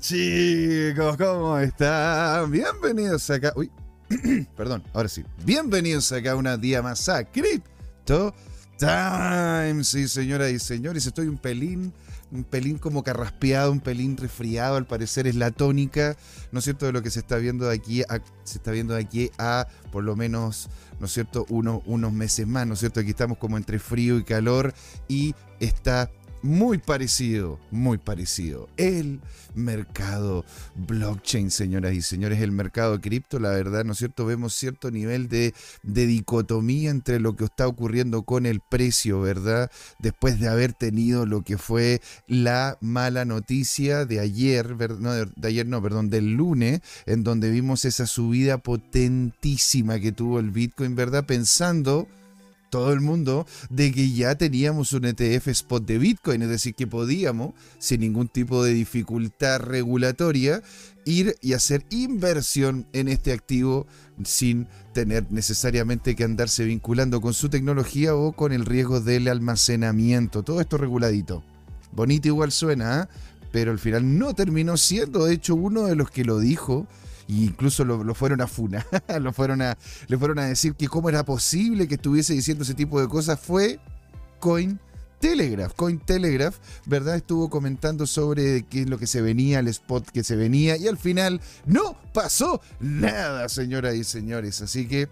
chicos, ¿cómo están? Bienvenidos acá. Uy, perdón, ahora sí. Bienvenidos acá una día más a Crypto Time. Sí, señoras y señores, estoy un pelín, un pelín como carraspeado, un pelín resfriado, al parecer es la tónica, ¿no es cierto? De lo que se está viendo de aquí a, se está viendo aquí a por lo menos, ¿no es cierto? Uno, unos meses más, ¿no es cierto? Aquí estamos como entre frío y calor y está muy parecido, muy parecido. El mercado blockchain, señoras y señores, el mercado cripto, la verdad, ¿no es cierto? Vemos cierto nivel de, dicotomía entre lo que está ocurriendo con el precio, ¿verdad? Después de haber tenido lo que fue la mala noticia de ayer, no, de ayer no, perdón, del lunes, en donde vimos esa subida potentísima que tuvo el Bitcoin, ¿verdad? Pensando todo el mundo de que ya teníamos un ETF spot de Bitcoin, es decir, que podíamos, sin ningún tipo de dificultad regulatoria, ir y hacer inversión en este activo sin tener necesariamente que andarse vinculando con su tecnología o con el riesgo del almacenamiento. Todo esto reguladito. Bonito igual suena, ¿ah? pero al final no terminó siendo, de hecho, uno de los que lo dijo incluso lo, fueron a funar, lo fueron a, le fueron a decir que cómo era posible que estuviese diciendo ese tipo de cosas, fue Coin Telegraph. Telegraph, ¿verdad? Estuvo comentando sobre qué es lo que se venía, el spot que se venía, y al final no pasó nada, señoras y señores. Así que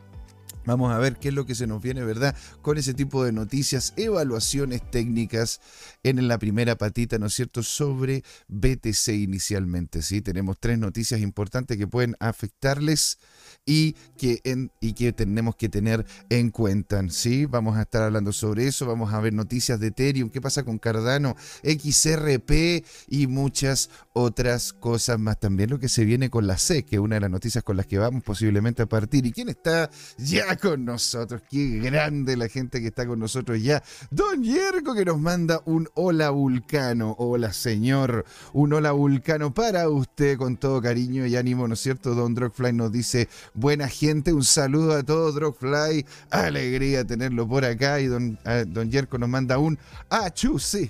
Vamos a ver qué es lo que se nos viene, ¿verdad? Con ese tipo de noticias, evaluaciones técnicas en la primera patita, ¿no es cierto?, sobre BTC inicialmente, ¿sí? Tenemos tres noticias importantes que pueden afectarles y que, y que tenemos que tener en cuenta. ¿sí? Vamos a estar hablando sobre eso, vamos a ver noticias de Ethereum, qué pasa con Cardano, XRP y muchas otras cosas más. También lo que se viene con la C, que es una de las noticias con las que vamos posiblemente a partir. ¿Y quién está ya con nosotros? Qué grande la gente que está con nosotros ya. Don Yerko que nos manda un hola vulcano. Hola señor, un hola vulcano para usted con todo cariño y ánimo, ¿no es cierto? Don Drogfly nos dice buena gente. Un saludo a todos, Drogfly. Alegría tenerlo por acá. Y don, don Yerko nos manda un achú, sí.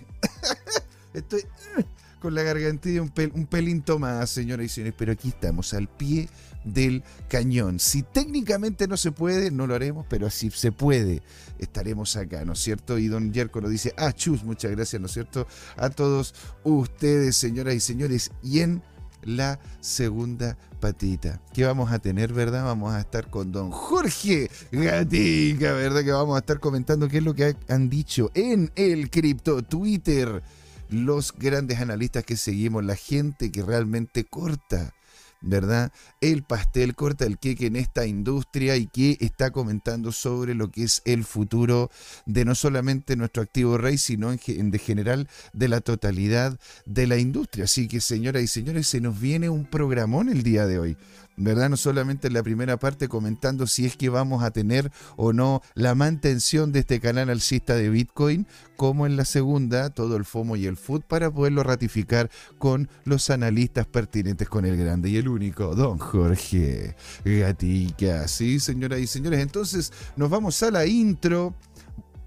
Estoy uh, con la gargantilla un, un pelín tomada, señoras y señores, pero aquí estamos, al pie del cañón. Si técnicamente no se puede, no lo haremos, pero si se puede, estaremos acá, ¿no es cierto? Y don Yerko nos dice, ah, muchas gracias, ¿no es cierto? A todos ustedes, señoras y señores, y en la segunda patita. ¿Qué vamos a tener, verdad? Vamos a estar con don Jorge Gatica, ¿verdad? Que vamos a estar comentando qué es lo que han dicho en el cripto Twitter los grandes analistas que seguimos, la gente que realmente corta ¿verdad? El pastel corta el queque en esta industria y que está comentando sobre lo que es el futuro de no solamente nuestro activo rey, sino en, general de la totalidad de la industria. Así que, señoras y señores, se nos viene un programón el día de hoy. ¿Verdad? No solamente en la primera parte comentando si es que vamos a tener o no la mantención de este canal alcista de Bitcoin, como en la segunda, todo el FOMO y el FUD para poderlo ratificar con los analistas pertinentes con el grande y el único, don Jorge Gatica. Sí, señoras y señores, entonces nos vamos a la intro,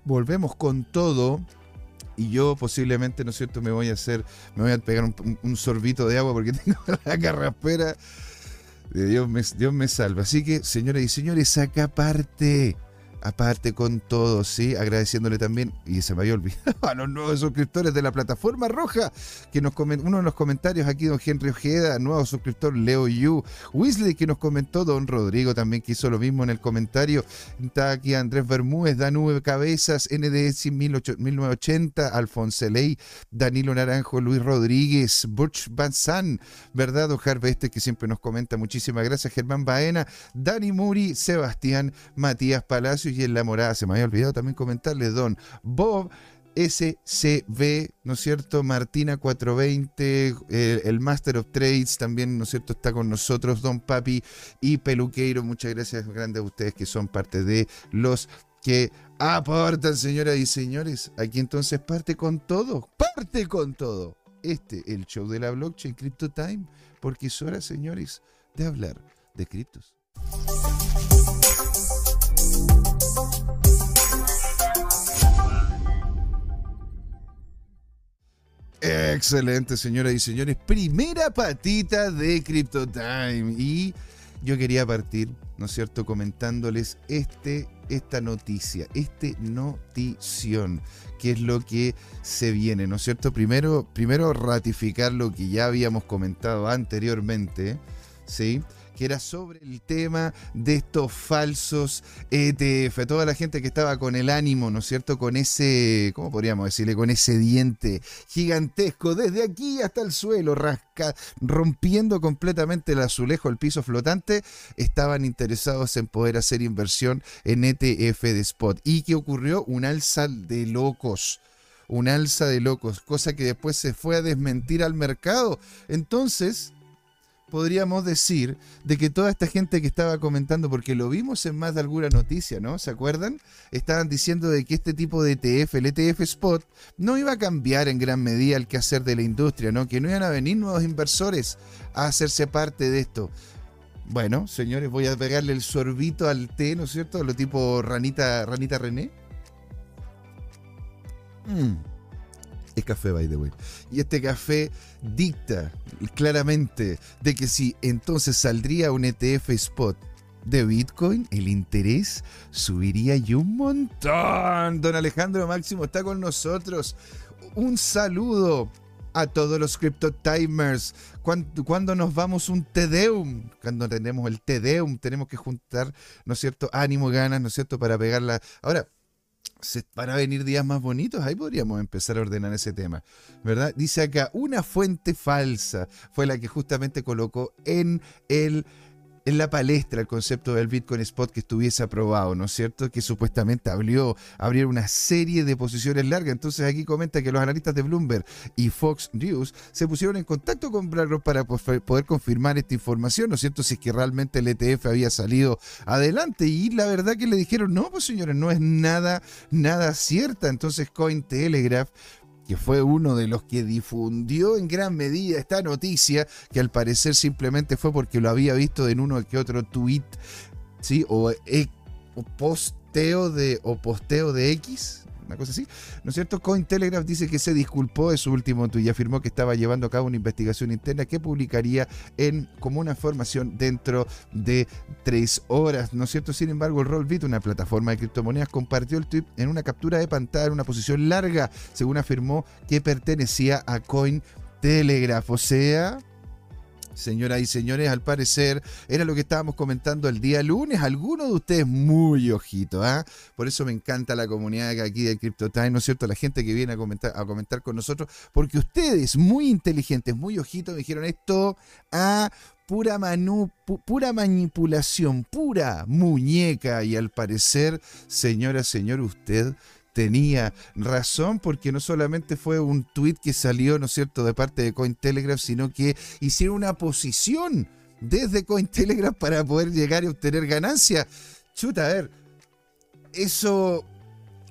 volvemos con todo y yo posiblemente, ¿no es cierto?, me voy a hacer, me voy a pegar un, un sorbito de agua porque tengo la carraspera Dios me, Dios me salva. Así que, señoras y señores, acá parte aparte con todo, ¿sí? Agradeciéndole también, y se me había olvidado, a los nuevos suscriptores de la plataforma roja, que nos comentó, uno de los comentarios aquí, don Henry Ojeda, nuevo suscriptor, Leo Yu, Weasley, que nos comentó, don Rodrigo también que hizo lo mismo en el comentario, está aquí Andrés Bermúdez, Danube Cabezas, NDS 1980, Alfonso Ley, Danilo Naranjo, Luis Rodríguez, Butch Banzan, ¿verdad? Don Harveste, que siempre nos comenta, muchísimas gracias, Germán Baena, Dani Muri, Sebastián, Matías Palacio, y en la morada. Se me había olvidado también comentarle, don Bob. SCB, ¿no es cierto? Martina 420, el, Master of Trades también, ¿no es cierto? Está con nosotros, Don Papi y Peluqueiro. Muchas gracias grandes a ustedes que son parte de los que aportan, señoras y señores. Aquí entonces parte con todo, parte con todo. Este, el show de la blockchain Crypto Time, porque es hora, señores, de hablar de criptos. Excelente, señoras y señores. Primera patita de Crypto Time. Y yo quería partir, ¿no es cierto?, comentándoles este, esta noticia, este notición, que es lo que se viene, ¿no es cierto? Primero, primero ratificar lo que ya habíamos comentado anteriormente, ¿sí? Que era sobre el tema de estos falsos ETF. Toda la gente que estaba con el ánimo, ¿no es cierto? Con ese, ¿cómo podríamos decirle? Con ese diente gigantesco desde aquí hasta el suelo, rasca, rompiendo completamente el azulejo, el piso flotante, estaban interesados en poder hacer inversión en ETF de spot. ¿Y qué ocurrió? Un alza de locos un alza de locos, cosa que después se fue a desmentir al mercado. Entonces, podríamos decir de que toda esta gente que estaba comentando, porque lo vimos en más de alguna noticia, ¿no? ¿Se acuerdan? Estaban diciendo de que este tipo de ETF, el ETF Spot, no iba a cambiar en gran medida el quehacer de la industria, ¿no? Que no iban a venir nuevos inversores a hacerse parte de esto. Bueno, señores, voy a pegarle el sorbito al té, ¿no es cierto? Lo tipo ranita, ranita René. Mmm es café, by the way. Y este café dicta claramente de que si entonces saldría un ETF spot de Bitcoin, el interés subiría y un montón. Don Alejandro Máximo está con nosotros. Un saludo a todos los Crypto Timers. ¿Cuándo, nos vamos un Tedeum? Cuando tenemos el Tedeum, tenemos que juntar, ¿no es cierto? Ánimo, ganas, ¿no es cierto? Para pegarla. Ahora, se, van a venir días más bonitos, ahí podríamos empezar a ordenar ese tema, ¿verdad? Dice acá, una fuente falsa fue la que justamente colocó en el en la palestra el concepto del Bitcoin Spot que estuviese aprobado, ¿no es cierto? Que supuestamente abrió, abrió una serie de posiciones largas. Entonces aquí comenta que los analistas de Bloomberg y Fox News se pusieron en contacto con BlackRock para poder confirmar esta información, ¿no es cierto? Si es que realmente el ETF había salido adelante. Y la verdad que le dijeron, no, pues señores, no es nada, nada cierta. Entonces Cointelegraph que fue uno de los que difundió en gran medida esta noticia, que al parecer simplemente fue porque lo había visto en uno que otro tweet, ¿sí? O, e, o posteo de, o posteo de X, una cosa así. ¿No es cierto? Cointelegraph dice que se disculpó de su último tuit y afirmó que estaba llevando a cabo una investigación interna que publicaría en como una formación dentro de tres horas. ¿No es cierto? Sin embargo, el Rollbit, una plataforma de criptomonedas, compartió el tweet en una captura de pantalla en una posición larga, según afirmó que pertenecía a Cointelegraph. O sea, Señoras y señores, al parecer era lo que estábamos comentando el día lunes. Algunos de ustedes muy ojito, ¿ah? Por eso me encanta la comunidad aquí de CryptoTime, ¿no es cierto? La gente que viene a comentar, con nosotros, porque ustedes, muy inteligentes, muy ojitos, me dijeron esto a pura, pura manipulación, pura muñeca. Y al parecer, señora, señor, usted tenía razón porque no solamente fue un tuit que salió, ¿no es cierto?, de parte de Cointelegraph, sino que hicieron una posición desde Cointelegraph para poder llegar y obtener ganancia. Chuta, a ver, eso,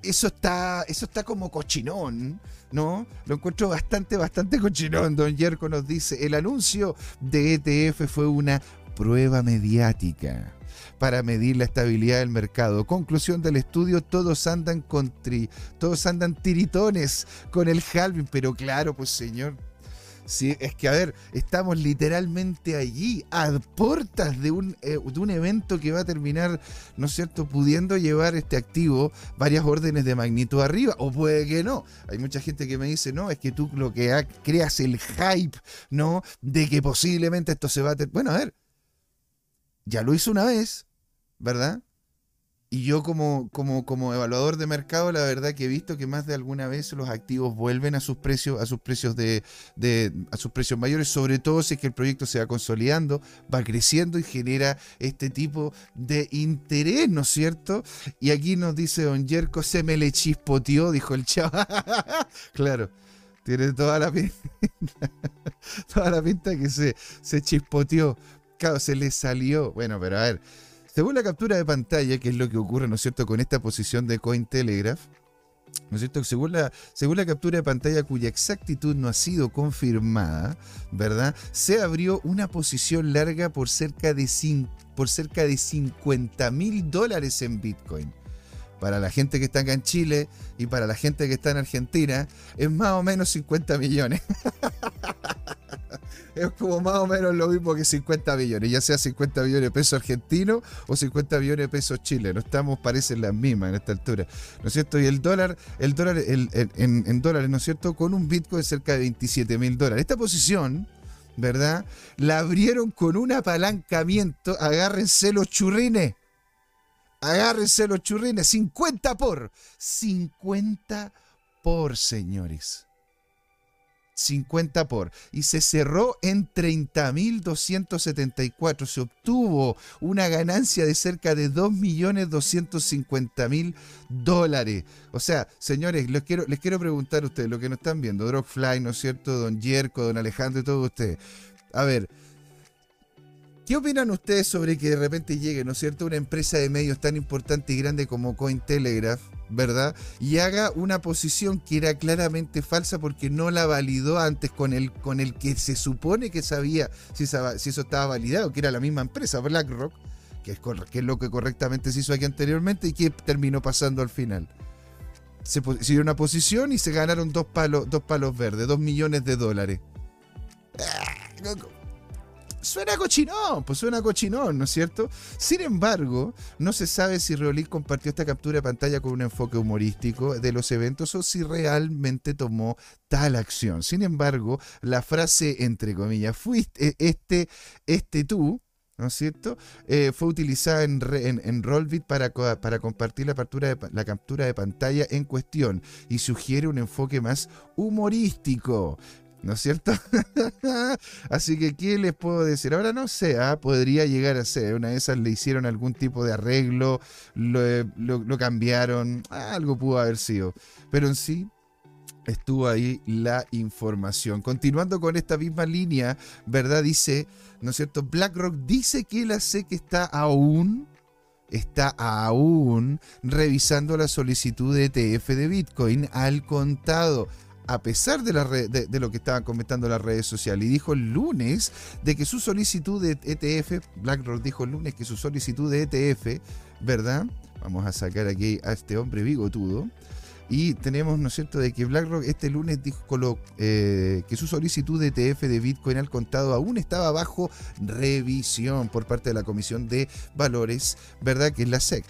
eso está, eso está como cochinón. ¿no? Lo encuentro bastante, bastante cochinón. Don Yerko nos dice, el anuncio de ETF fue una prueba mediática para medir la estabilidad del mercado. Conclusión del estudio, todos andan con todos andan tiritones con el halving, pero claro, pues señor, Sí, es que, a ver, estamos literalmente allí, a puertas de un, eh, de un evento que va a terminar, ¿no es cierto?, pudiendo llevar este activo varias órdenes de magnitud arriba, o puede que no. Hay mucha gente que me dice, no, es que tú lo que creas el hype, ¿no?, de que posiblemente esto se va a... Bueno, a ver, ya lo hizo una vez, ¿verdad? Y yo como, como, como evaluador de mercado, la verdad que he visto que más de alguna vez los activos vuelven a sus precios, a sus precios de, a sus precios mayores, sobre todo si es que el proyecto se va consolidando, va creciendo y genera este tipo de interés, ¿no es cierto? Y aquí nos dice Don Yerko, se me le chispoteó, dijo el chavo. claro, tiene toda la pinta, toda la pinta que se, se chispoteó. Se le salió. Bueno, pero a ver según la captura de pantalla, que es lo que ocurre, ¿no es cierto?, con esta posición de Cointelegraph, ¿no es cierto? Según la, según la captura de pantalla cuya exactitud no ha sido confirmada, ¿verdad? Se abrió una posición larga por cerca de, por cerca de 50 mil dólares en Bitcoin. Para la gente que está acá en Chile y para la gente que está en Argentina, es más o menos 50 millones. es como más o menos lo mismo que 50 millones, ya sea 50 millones de pesos argentinos o 50 millones de pesos chilenos. Estamos, parecen las mismas en esta altura, ¿no es cierto? Y el dólar, el dólar en, dólares, ¿no es cierto? Con un Bitcoin cerca de 27 mil dólares. Esta posición, ¿verdad? La abrieron con un apalancamiento, agárrense los churrines. Agárrense los churrines, 50 por, 50 por, señores. 50 por. Y se cerró en 30.274. Se obtuvo una ganancia de cerca de 2.250.000 dólares. O sea, señores, les quiero, les quiero preguntar a ustedes, lo que nos están viendo, Drogfly, ¿no es cierto? Don Yerko, Don Alejandro y todos ustedes. A ver, ¿Qué opinan ustedes sobre que de repente llegue, ¿no es cierto?, una empresa de medios tan importante y grande como Cointelegraph, ¿verdad? Y haga una posición que era claramente falsa porque no la validó antes con el, con el que se supone que sabía si, eso estaba validado, que era la misma empresa, BlackRock, que es, lo que correctamente se hizo aquí anteriormente y que terminó pasando al final. Se dio una posición y se ganaron dos palos, dos palos verdes, dos millones de dólares. Ah, Suena cochinón, pues suena cochinón, ¿no es cierto? Sin embargo, no se sabe si Reolí compartió esta captura de pantalla con un enfoque humorístico de los eventos o si realmente tomó tal acción. Sin embargo, la frase, entre comillas, fuiste este, este tú, ¿no es cierto? Eh, fue utilizada en, Rollbit para, compartir la captura de pantalla en cuestión y sugiere un enfoque más humorístico. ¿No es cierto? Así que, ¿qué les puedo decir? Ahora no sé, ¿ah? podría llegar a ser. Una de esas le hicieron algún tipo de arreglo, lo, cambiaron, algo pudo haber sido. Pero en sí, estuvo ahí la información. Continuando con esta misma línea, ¿verdad? Dice, ¿no es cierto? BlackRock dice que la SEC está aún está aún revisando la solicitud de ETF de Bitcoin al contado a pesar de, lo que estaban comentando las redes sociales. Y dijo el lunes de que su solicitud de ETF, BlackRock dijo el lunes que su solicitud de ETF, ¿verdad? Vamos a sacar aquí a este hombre bigotudo. Y tenemos, ¿no es cierto?, de que BlackRock este lunes dijo eh, que su solicitud de ETF de Bitcoin al contado aún estaba bajo revisión por parte de la Comisión de Valores, ¿verdad?, que es la SEC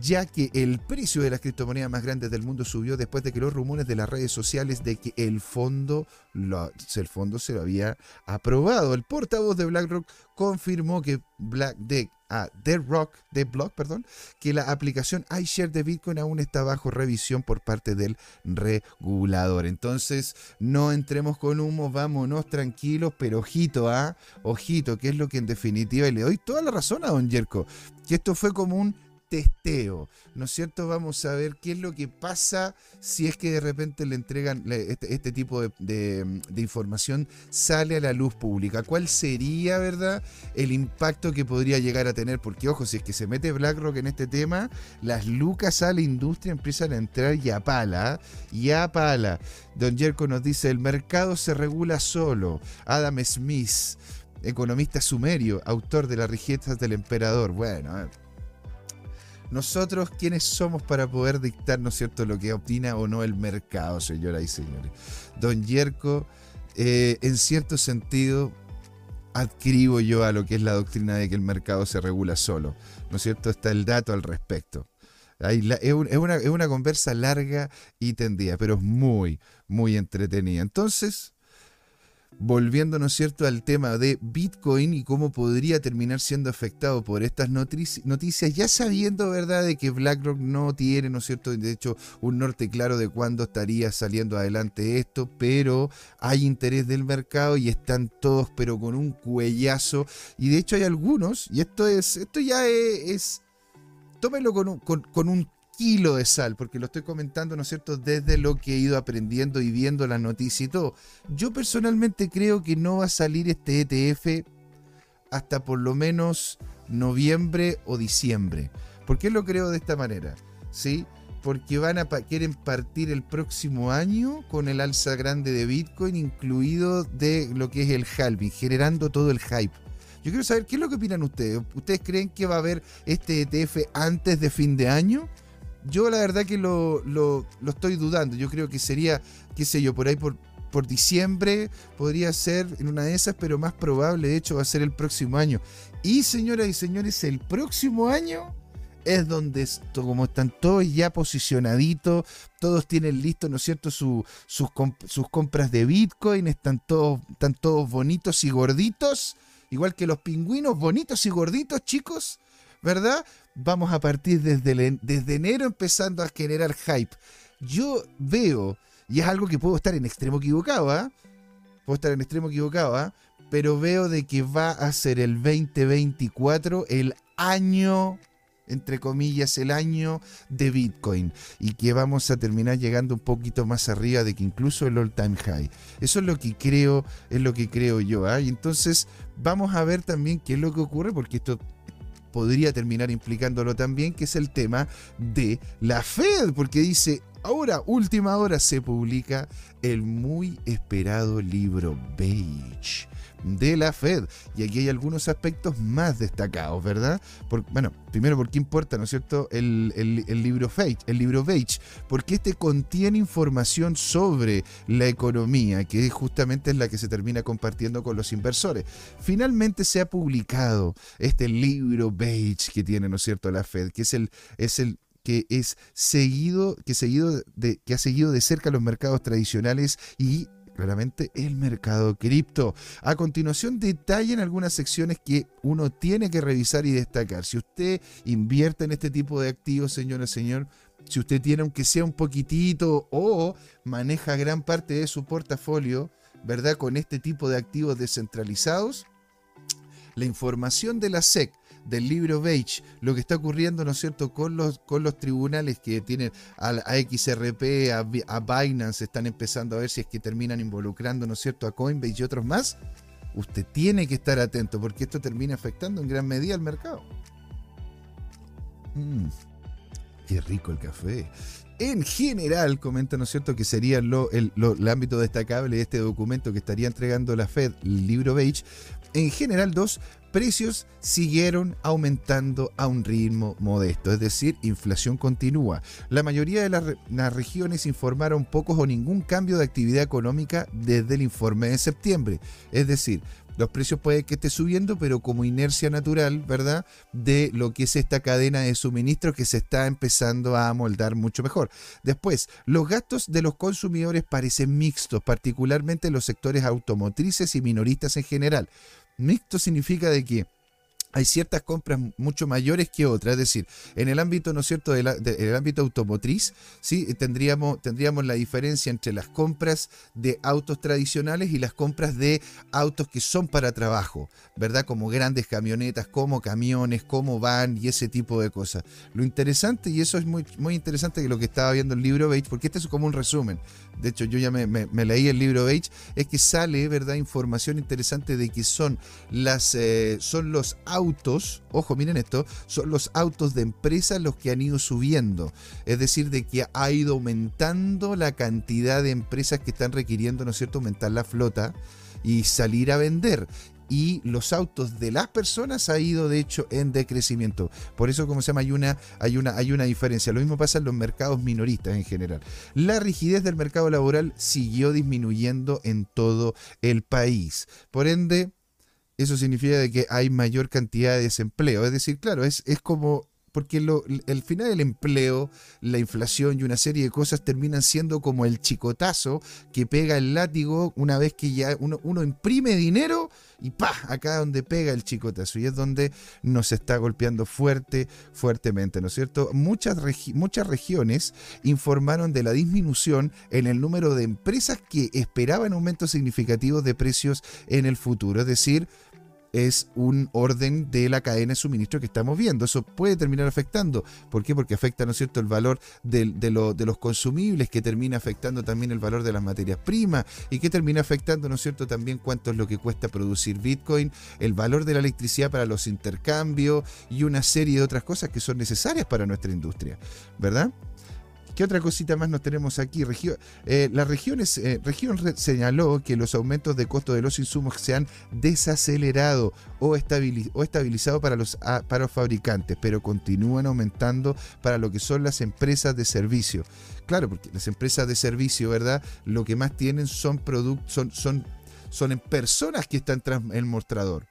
ya que el precio de las criptomonedas más grandes del mundo subió después de que los rumores de las redes sociales de que el fondo, el fondo se lo había aprobado. El portavoz de BlackRock confirmó que Black de, ah, Rock, de Block, perdón, que la aplicación iShare de Bitcoin aún está bajo revisión por parte del regulador. Entonces, no entremos con humo, vámonos tranquilos, pero ojito, ¿ah? Ojito, que es lo que en definitiva le doy toda la razón a Don Yerko, que esto fue como un testeo, ¿no es cierto? Vamos a ver qué es lo que pasa si es que de repente le entregan este, este, tipo de, información sale a la luz pública. ¿Cuál sería, verdad, el impacto que podría llegar a tener? Porque, ojo, si es que se mete BlackRock en este tema, las lucas a la industria empiezan a entrar y a pala, y a pala. Don Jerko nos dice, el mercado se regula solo. Adam Smith, economista sumerio, autor de las riquezas del emperador. Bueno, nosotros, ¿quiénes somos para poder dictar, ¿no es cierto?, lo que opina o no el mercado, señoras y señores. Don Yerko, eh, en cierto sentido, adquiero yo a lo que es la doctrina de que el mercado se regula solo. ¿No es cierto? Está el dato al respecto. es, una, es una conversa larga y tendida, pero es muy, muy entretenida. Entonces, volviendo, ¿no es cierto?, al tema de Bitcoin y cómo podría terminar siendo afectado por estas noticias, ya sabiendo, ¿verdad?, de que BlackRock no tiene, ¿no es cierto?, de hecho, un norte claro de cuándo estaría saliendo adelante esto, pero hay interés del mercado y están todos, pero con un cuellazo. Y de hecho hay algunos, y esto es, esto ya es, tómenlo con un, con un kilo de sal, porque lo estoy comentando, ¿no es cierto?, desde lo que he ido aprendiendo y viendo la noticia y todo. Yo personalmente creo que no va a salir este ETF hasta por lo menos noviembre o diciembre. ¿Por qué lo creo de esta manera? ¿Sí? Porque van a quieren partir el próximo año con el alza grande de Bitcoin, incluido de lo que es el halving, generando todo el hype. Yo quiero saber qué es lo que opinan ustedes. ¿Ustedes creen que va a haber este ETF antes de fin de año? Yo la verdad que lo, lo, estoy dudando. Yo creo que sería, qué sé yo, por ahí por, por diciembre podría ser en una de esas, pero más probable, de hecho, va a ser el próximo año. Y señoras y señores, el próximo año es donde, como están todos ya posicionaditos, todos tienen listo, ¿no es cierto?, sus, sus compras de Bitcoin, están todos, están todos bonitos y gorditos, igual que los pingüinos, bonitos y gorditos, chicos, ¿verdad? Vamos a partir desde, desde enero empezando a generar hype. Yo veo, y es algo que puedo estar en extremo equivocado, ¿ah? Puedo estar en extremo equivocado, ¿ah? Pero veo de que va a ser el 2024 el año entre comillas, el año de Bitcoin y que vamos a terminar llegando un poquito más arriba de que incluso el all time high. Eso es lo que creo, es lo que creo yo. ¿ah? Y entonces vamos a ver también qué es lo que ocurre, porque esto podría terminar implicándolo también, que es el tema de la Fed, porque dice, ahora, última hora, se publica el muy esperado libro Beige de la Fed. Y aquí hay algunos aspectos más destacados, ¿verdad? bueno, primero, ¿por qué importa, no es cierto, el, libro Beige, el libro Beige? Porque este contiene información sobre la economía, que justamente es la que se termina compartiendo con los inversores. Finalmente se ha publicado este libro Beige que tiene, ¿no es cierto?, la Fed, que es el, es el que es seguido, que seguido de, que ha seguido de cerca los mercados tradicionales y claramente el mercado cripto. A continuación detallen algunas secciones que uno tiene que revisar y destacar. Si usted invierte en este tipo de activos, señora, señor, si usted tiene aunque sea un poquitito o maneja gran parte de su portafolio, ¿verdad? Con este tipo de activos descentralizados, la información de la SEC del libro Beige, lo que está ocurriendo, ¿no es cierto?, con los, con los tribunales que tienen a, XRP, a, Binance, están empezando a ver si es que terminan involucrando, ¿no es cierto?, a Coinbase y otros más, usted tiene que estar atento porque esto termina afectando en gran medida al mercado. Mm, qué rico el café. En general, comenta, ¿no es cierto?, que sería lo, el, el ámbito destacable de este documento que estaría entregando la Fed, el libro Beige. En general, dos, precios siguieron aumentando a un ritmo modesto, es decir, inflación continúa. La mayoría de las, regiones informaron pocos o ningún cambio de actividad económica desde el informe de septiembre, es decir, los precios pueden que esté subiendo, pero como inercia natural, ¿verdad? De lo que es esta cadena de suministro que se está empezando a moldar mucho mejor. Después, los gastos de los consumidores parecen mixtos, particularmente en los sectores automotrices y minoristas en general. Mixto significa de que hay ciertas compras mucho mayores que otras. Es decir, en el ámbito, ¿no es cierto?, del ámbito automotriz, ¿sí? Tendríamos, tendríamos la diferencia entre las compras de autos tradicionales y las compras de autos que son para trabajo, ¿verdad? Como grandes camionetas, como camiones, como van y ese tipo de cosas. Lo interesante, y eso es muy, muy interesante que lo que estaba viendo el libro Bates, porque este es como un resumen. De hecho, yo ya me, leí el libro Bates, es que sale, ¿verdad?, información interesante de que son, las, eh, son los autos autos, ojo, miren esto, son los autos de empresas los que han ido subiendo. Es decir, de que ha ido aumentando la cantidad de empresas que están requiriendo, ¿no es cierto?, aumentar la flota y salir a vender y los autos de las personas ha ido de hecho en decrecimiento. Por eso, como se llama, hay una, hay una, hay una diferencia. Lo mismo pasa en los mercados minoristas en general. La rigidez del mercado laboral siguió disminuyendo en todo el país. Por ende, eso significa de que hay mayor cantidad de desempleo. Es decir, claro, es, es como porque lo, el final del empleo, la inflación y una serie de cosas terminan siendo como el chicotazo que pega el látigo una vez que ya uno, uno imprime dinero y pa, acá donde pega el chicotazo y es donde nos está golpeando fuerte, fuertemente, ¿no es cierto? Muchas, muchas regiones informaron de la disminución en el número de empresas que esperaban aumentos significativos de precios en el futuro, es decir, es un orden de la cadena de suministro que estamos viendo. Eso puede terminar afectando. ¿Por qué? Porque afecta, ¿no es cierto?, el valor de, de, los consumibles, que termina afectando también el valor de las materias primas y que termina afectando, ¿no es cierto?, también cuánto es lo que cuesta producir Bitcoin, el valor de la electricidad para los intercambios y una serie de otras cosas que son necesarias para nuestra industria, ¿verdad? ¿Qué otra cosita más nos tenemos aquí? Eh, la región, región señaló que los aumentos de costo de los insumos se han desacelerado o, estabilizado para los, para los fabricantes, pero continúan aumentando para lo que son las empresas de servicio. Claro, porque las empresas de servicio, ¿verdad? Lo que más tienen son productos, son, son, son en personas que están tras el mostrador.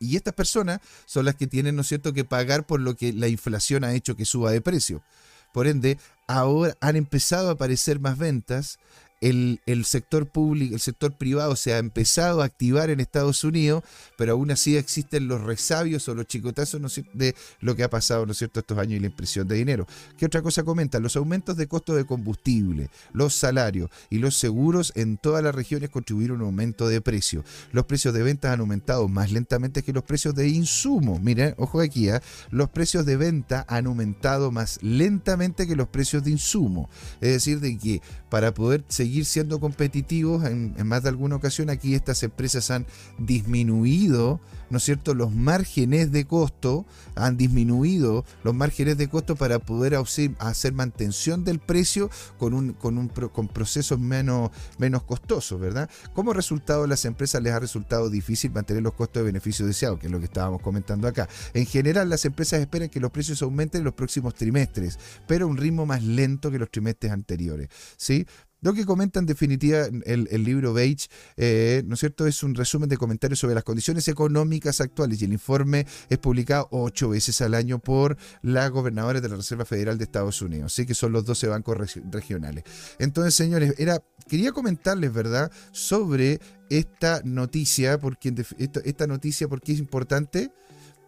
Y estas personas son las que tienen, ¿no es cierto?, que pagar por lo que la inflación ha hecho que suba de precio. Por ende, ahora han empezado a aparecer más ventas el, sector público, el sector privado se ha empezado a activar en Estados Unidos, pero aún así existen los resabios o los chicotazos de lo que ha pasado ¿no cierto? estos años y la impresión de dinero. ¿Qué otra cosa comenta? Los aumentos de costo de combustible, los salarios y los seguros en todas las regiones contribuyeron a un aumento de precio. Los precios de ventas han aumentado más lentamente que los precios de insumos. Miren, ojo aquí, ¿eh? los precios de venta han aumentado más lentamente que los precios de insumo. Es decir, de que para poder seguir siendo competitivos. En, más de alguna ocasión aquí estas empresas han disminuido, ¿no es cierto?, los márgenes de costo, han disminuido los márgenes de costo para poder hacer mantención del precio con, un, con, un, con procesos menos, menos costosos, ¿verdad? Como resultado, a las empresas les ha resultado difícil mantener los costos de beneficio deseado, que es lo que estábamos comentando acá. En general, las empresas esperan que los precios aumenten en los próximos trimestres, pero a un ritmo más lento que los trimestres anteriores, ¿sí? Lo que comenta en definitiva el, libro Beige, eh, ¿no es cierto?, es un resumen de comentarios sobre las condiciones económicas actuales y el informe es publicado ocho veces al año por la gobernadora de la Reserva Federal de Estados Unidos, así que son los 12 bancos regionales. Entonces, señores, era, quería comentarles, ¿verdad?, sobre esta noticia, porque esta, esta noticia, porque es importante?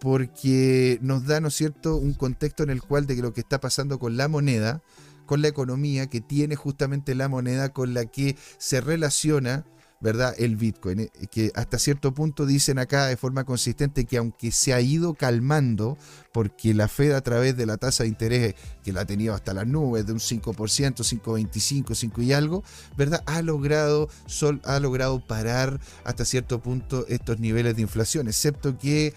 porque nos da, ¿no es cierto?, un contexto en el cual de lo que está pasando con la moneda, con la economía que tiene justamente la moneda con la que se relaciona ¿verdad? El Bitcoin, eh, que hasta cierto punto dicen acá de forma consistente que aunque se ha ido calmando, porque la Fed a través de la tasa de interés que la ha tenido hasta las nubes de un 5%, 5,25, 5 y algo, ¿verdad? Ha logrado, sol, ha logrado parar hasta cierto punto estos niveles de inflación, excepto que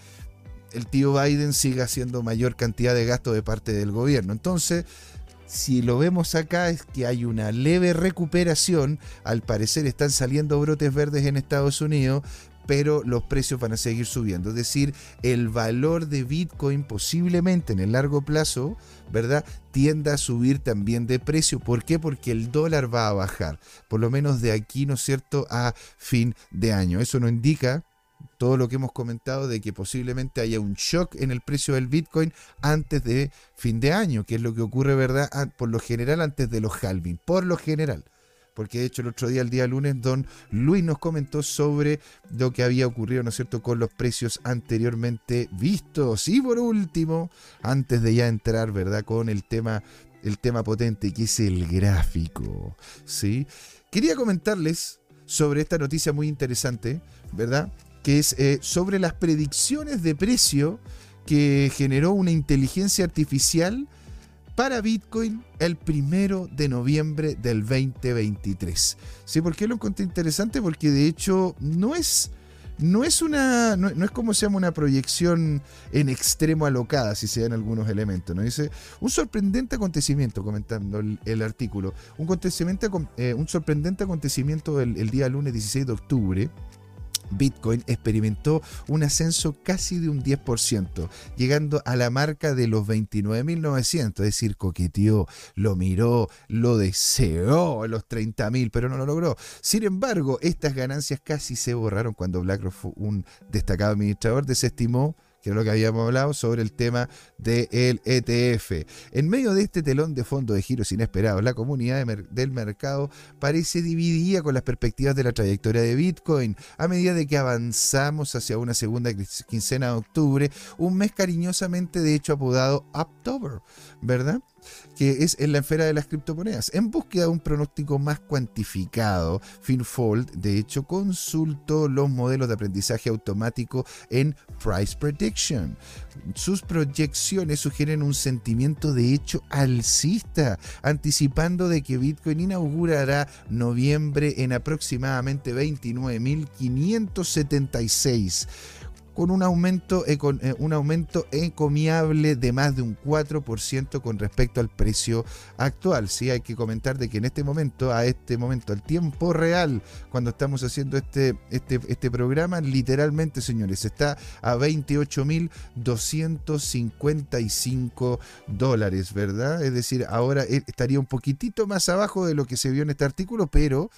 el tío Biden siga haciendo mayor cantidad de gasto de parte del gobierno. Entonces, si lo vemos acá es que hay una leve recuperación, al parecer están saliendo brotes verdes en Estados Unidos, pero los precios van a seguir subiendo. Es decir, el valor de Bitcoin posiblemente en el largo plazo, ¿verdad? Tienda a subir también de precio. ¿Por qué? Porque el dólar va a bajar, por lo menos de aquí, ¿no es cierto?, a fin de año. Eso nos indica todo lo que hemos comentado de que posiblemente haya un shock en el precio del Bitcoin antes de fin de año, que es lo que ocurre, ¿verdad? Ah, por lo general antes de los halving, por lo general. Porque de hecho el otro día, el día lunes, don Luis nos comentó sobre lo que había ocurrido, ¿no es cierto?, con los precios anteriormente vistos. Y por último, antes de ya entrar, ¿verdad?, con el tema, el tema potente que es el gráfico. ¿Sí? Quería comentarles sobre esta noticia muy interesante, ¿verdad? Que es eh, sobre las predicciones de precio que generó una inteligencia artificial para Bitcoin el primero de noviembre del 2023. ¿Sí? ¿Por qué lo encontré interesante? Porque de hecho no es, no es una. No, es como se llama una proyección en extremo alocada, si se dan algunos elementos. ¿no? Dice un sorprendente acontecimiento, comentando el, artículo. Un, acontecimiento, eh, un sorprendente acontecimiento el, el día lunes 16 de octubre Bitcoin experimentó un ascenso casi de un 10%, llegando a la marca de los 29.900, es decir, coqueteó, lo miró, lo deseó a los 30.000, pero no lo logró. Sin embargo, estas ganancias casi se borraron cuando BlackRock, un destacado administrador, desestimó que es lo que habíamos hablado sobre el tema del ETF. En medio de este telón de fondo de giros inesperados, la comunidad del mercado parece dividida con las perspectivas de la trayectoria de Bitcoin. A medida de que avanzamos hacia una segunda quincena de octubre, un mes cariñosamente de hecho apodado October, ¿verdad? que es en la esfera de las criptomonedas. En búsqueda de un pronóstico más cuantificado, Finfold, de hecho, consultó los modelos de aprendizaje automático en Price Prediction. Sus proyecciones sugieren un sentimiento de hecho alcista, anticipando de que Bitcoin inaugurará noviembre en aproximadamente 29.576 con un aumento, eh, un aumento encomiable de más de un 4% con respecto al precio actual. Sí, hay que comentar de que en este momento, a este momento, al tiempo real, cuando estamos haciendo este, este, este programa, literalmente, señores, está a 28.255 dólares, ¿verdad? Es decir, ahora eh, estaría un poquitito más abajo de lo que se vio en este artículo, pero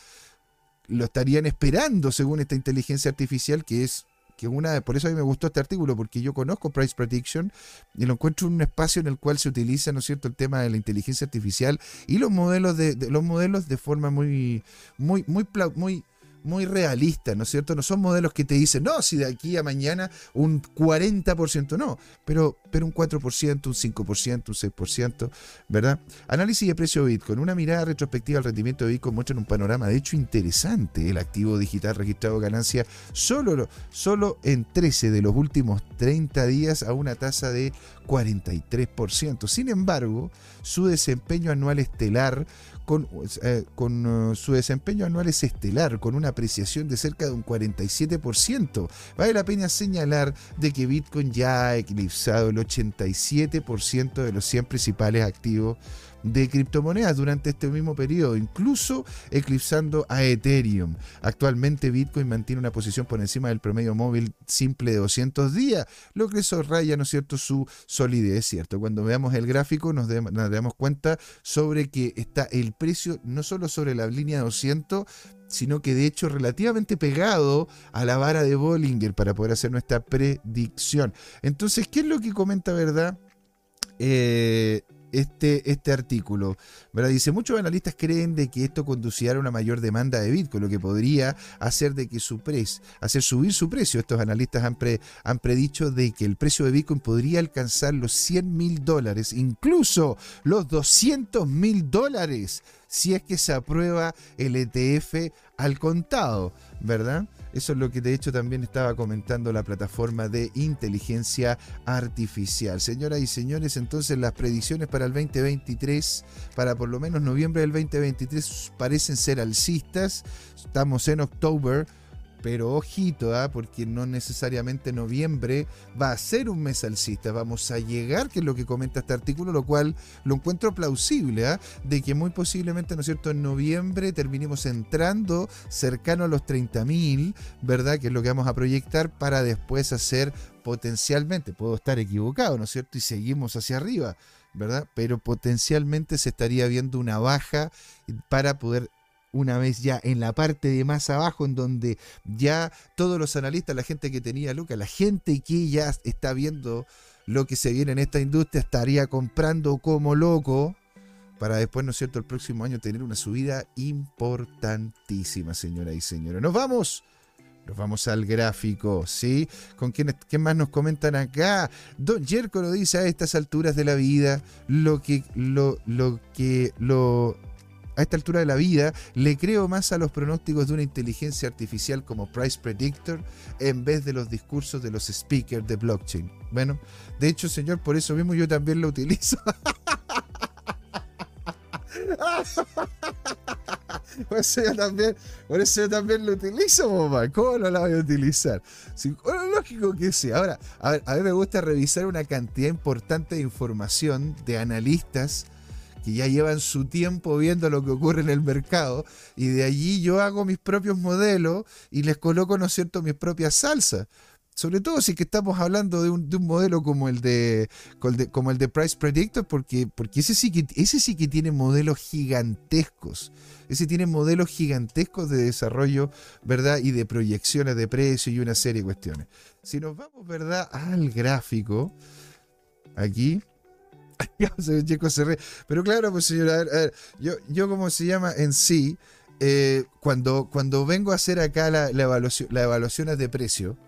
lo estarían esperando según esta inteligencia artificial que es que una por eso a mí me gustó este artículo porque yo conozco Price Prediction y lo encuentro en un espacio en el cual se utiliza no es cierto el tema de la inteligencia artificial y los modelos de, los modelos de forma muy muy muy muy muy realistas, ¿no es cierto? No son modelos que te dicen, no, si de aquí a mañana un 40%, no, pero, pero un 4%, un 5%, un 6%, ¿verdad? Análisis de precio de Bitcoin. Una mirada retrospectiva al rendimiento de Bitcoin muestra un panorama, de hecho, interesante. El activo digital registrado ganancia solo, solo en 13 de los últimos 30 días a una tasa de 43%. Sin embargo, su desempeño anual estelar con, eh, uh, su desempeño anual es estelar, con una apreciación de cerca de un 47%. Vale la pena señalar de que Bitcoin ya ha eclipsado el 87% de los 100 principales activos de criptomonedas durante este mismo periodo, incluso eclipsando a Ethereum. Actualmente Bitcoin mantiene una posición por encima del promedio móvil simple de 200 días, lo que raya, ¿no es cierto?, su solidez, ¿cierto? Cuando veamos el gráfico nos, damos cuenta sobre que está el precio no solo sobre la línea 200, sino que de hecho relativamente pegado a la vara de Bollinger para poder hacer nuestra predicción. Entonces, ¿qué es lo que comenta, verdad? Eh, este, este artículo. ¿verdad? Dice, muchos analistas creen de que esto conducirá a una mayor demanda de Bitcoin, lo que podría hacer de que su precio, hacer subir su precio. Estos analistas han, han predicho de que el precio de Bitcoin podría alcanzar los 100 mil dólares, incluso los 200 mil dólares, si es que se aprueba el ETF al contado, ¿verdad? Eso es lo que de hecho también estaba comentando la plataforma de inteligencia artificial. Señoras y señores, entonces las predicciones para el 2023, para por lo menos noviembre del 2023, parecen ser alcistas. Estamos en octubre pero ojito, ¿ah? porque no necesariamente noviembre va a ser un mes alcista. Vamos a llegar, que es lo que comenta este artículo, lo cual lo encuentro plausible, ¿ah? de que muy posiblemente, ¿no es cierto?, en noviembre terminemos entrando cercano a los 30.000, ¿verdad?, que es lo que vamos a proyectar para después hacer potencialmente, puedo estar equivocado, ¿no es cierto?, y seguimos hacia arriba. ¿verdad? Pero potencialmente se estaría viendo una baja para poder una vez ya en la parte de más abajo, en donde ya todos los analistas, la gente que tenía Lucas, la gente que ya está viendo lo que se viene en esta industria, estaría comprando como loco para después, ¿no es cierto?, el próximo año tener una subida importantísima, señora y señores. Nos vamos. Nos vamos al gráfico, ¿sí? ¿Con quién, más nos comentan acá? Don Jerko lo dice a estas alturas de la vida, lo que, lo, lo que, lo, a esta altura de la vida, le creo más a los pronósticos de una inteligencia artificial como Price Predictor en vez de los discursos de los speakers de blockchain. Bueno, de hecho, señor, por eso mismo yo también lo utilizo. por eso yo también, lo utilizo, mamá. ¿Cómo no la voy a utilizar? lógico que sí. Ahora, a, ver, a mí me gusta revisar una cantidad importante de información de analistas que ya llevan su tiempo viendo lo que ocurre en el mercado, y de allí yo hago mis propios modelos y les coloco, ¿no es cierto?, mis propias salsas. Sobre todo si que estamos hablando de un, modelo como el de, como el de Price Predictor, porque, porque ese, sí que, ese sí que tiene modelos gigantescos. Ese tiene modelos gigantescos de desarrollo, ¿verdad? Y de proyecciones de precio y una serie de cuestiones. Si nos vamos, ¿verdad? Al gráfico, aquí, pero claro, pues señora, yo, yo como se llama en sí, eh, cuando, cuando vengo a hacer acá la, evaluación, las evaluaciones de precio,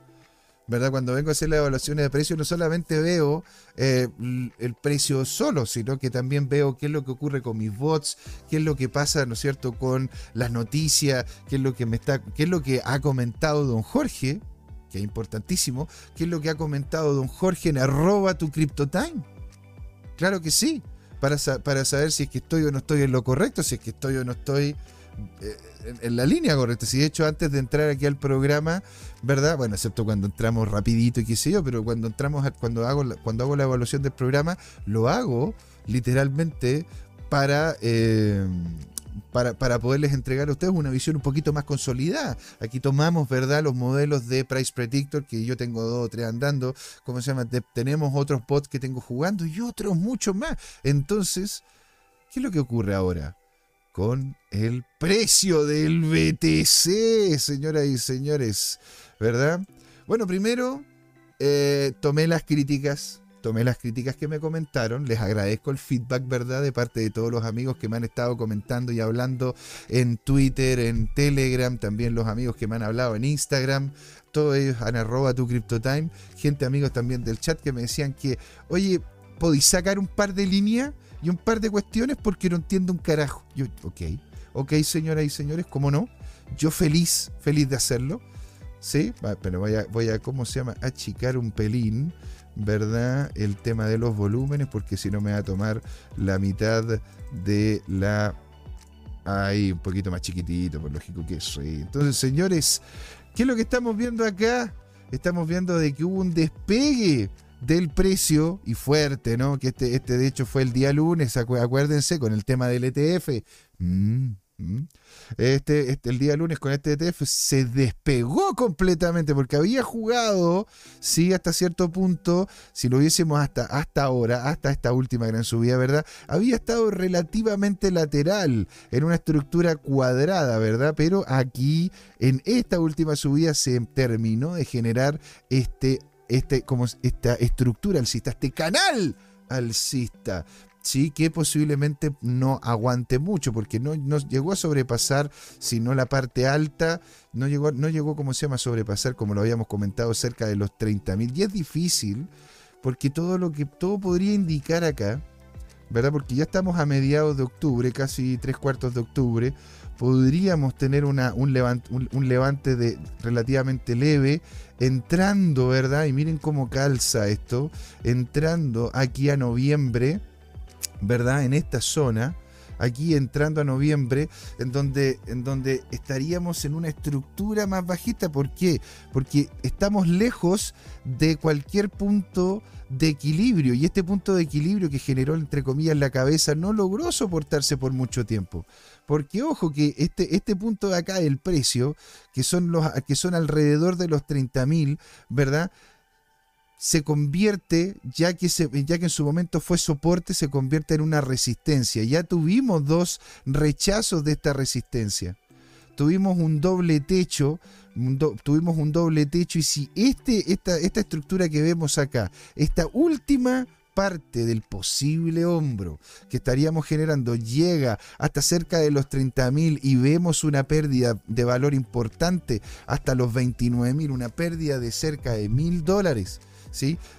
¿verdad? Cuando vengo a hacer las evaluaciones de precio, no solamente veo eh, el precio solo, sino que también veo qué es lo que ocurre con mis bots, qué es lo que pasa, ¿no es cierto?, con las noticias, qué es lo que me está, qué es lo que ha comentado don Jorge, que es importantísimo, qué es lo que ha comentado don Jorge en arroba tu CryptoTime. Claro que sí, para, para saber si es que estoy o no estoy en lo correcto, si es que estoy o no estoy, eh, en, la línea correcta. Si de hecho antes de entrar aquí al programa, ¿verdad? Bueno, excepto cuando entramos rapidito y qué sé yo, pero cuando entramos, cuando hago, cuando hago la evaluación del programa, lo hago literalmente para... Eh, para, para, poderles entregar a ustedes una visión un poquito más consolidada. Aquí tomamos, ¿verdad?, los modelos de Price Predictor, que yo tengo dos o tres andando, ¿cómo se llama? tenemos otros bots que tengo jugando y otros muchos más. Entonces, ¿qué es lo que ocurre ahora? Con el precio del BTC, señoras y señores, ¿verdad? Bueno, primero, eh, tomé las críticas tomé las críticas que me comentaron, les agradezco el feedback, ¿verdad? De parte de todos los amigos que me han estado comentando y hablando en Twitter, en Telegram, también los amigos que me han hablado en Instagram, todos ellos han arroba tu CryptoTime, gente amigos también del chat que me decían que, oye, ¿podéis sacar un par de líneas y un par de cuestiones porque no entiendo un carajo? Yo, ok, ok, señoras y señores, ¿cómo no? Yo feliz, feliz de hacerlo. Sí, pero voy a, voy a, ¿cómo se llama? Achicar un pelín ¿verdad? El tema de los volúmenes, porque si no me va a tomar la mitad de la... Ahí, un poquito más chiquitito, por lógico que sí. Entonces, señores, ¿qué es lo que estamos viendo acá? Estamos viendo de que hubo un despegue del precio y fuerte, ¿no? Que este, este de hecho fue el día lunes, acuérdense, con el tema del ETF. Mm. Este, este, el día lunes con este ETF se despegó completamente porque había jugado, sí, hasta cierto punto, si lo hubiésemos hasta, hasta ahora, hasta esta última gran subida, ¿verdad? Había estado relativamente lateral, en una estructura cuadrada, ¿verdad? Pero aquí, en esta última subida, se terminó de generar este, este, como esta estructura alcista, este canal alcista sí, que posiblemente no aguante mucho, porque no, llegó a sobrepasar, sino la parte alta, no llegó, no llegó, como se llama, a sobrepasar, como lo habíamos comentado, cerca de los 30.000. Y es difícil, porque todo lo que, todo podría indicar acá, ¿verdad? Porque ya estamos a mediados de octubre, casi tres cuartos de octubre, podríamos tener una, un, levante, un levante de relativamente leve, entrando, ¿verdad? Y miren cómo calza esto, entrando aquí a noviembre, ¿verdad? En esta zona, aquí entrando a noviembre, en donde, en donde estaríamos en una estructura más bajita. ¿Por qué? Porque estamos lejos de cualquier punto de equilibrio y este punto de equilibrio que generó entre comillas la cabeza no logró soportarse por mucho tiempo. Porque ojo que este, este punto de acá, el precio, que son, los, que son alrededor de los 30.000, ¿verdad? Se convierte, ya que, ya que en su momento fue soporte, se convierte en una resistencia. Ya tuvimos dos rechazos de esta resistencia. Tuvimos un doble techo, tuvimos un doble techo y si este, esta, esta estructura que vemos acá, esta última parte del posible hombro que estaríamos generando llega hasta cerca de los 30.000 y vemos una pérdida de valor importante hasta los 29.000, una pérdida de cerca de mil dólares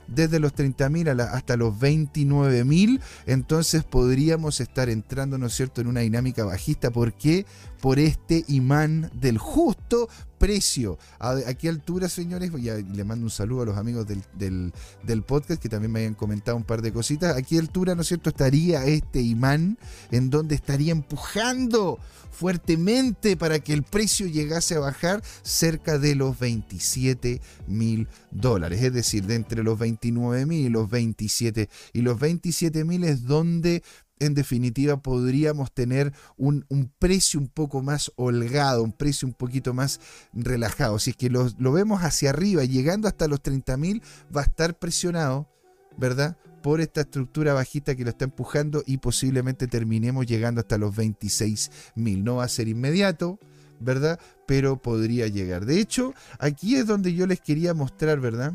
desde los 30.000 hasta los 29.000, entonces podríamos estar entrando, ¿no es cierto?, en una dinámica bajista. ¿Por qué? Por este imán del justo precio. ¿A, qué altura, señores? Ya le mando un saludo a los amigos del, podcast que también me hayan comentado un par de cositas. ¿A qué altura, ¿no es cierto?, estaría este imán en donde estaría empujando fuertemente para que el precio llegase a bajar cerca de los 27 mil dólares. Es decir, de entre los 29 mil y los 27. Y los 27 mil es donde en definitiva podríamos tener un, precio un poco más holgado, un precio un poquito más relajado. Si es que lo, lo vemos hacia arriba, llegando hasta los 30 mil, va a estar presionado, ¿verdad? Por esta estructura bajita que lo está empujando y posiblemente terminemos llegando hasta los 26 mil. No va a ser inmediato, ¿verdad? Pero podría llegar. De hecho, aquí es donde yo les quería mostrar, ¿verdad?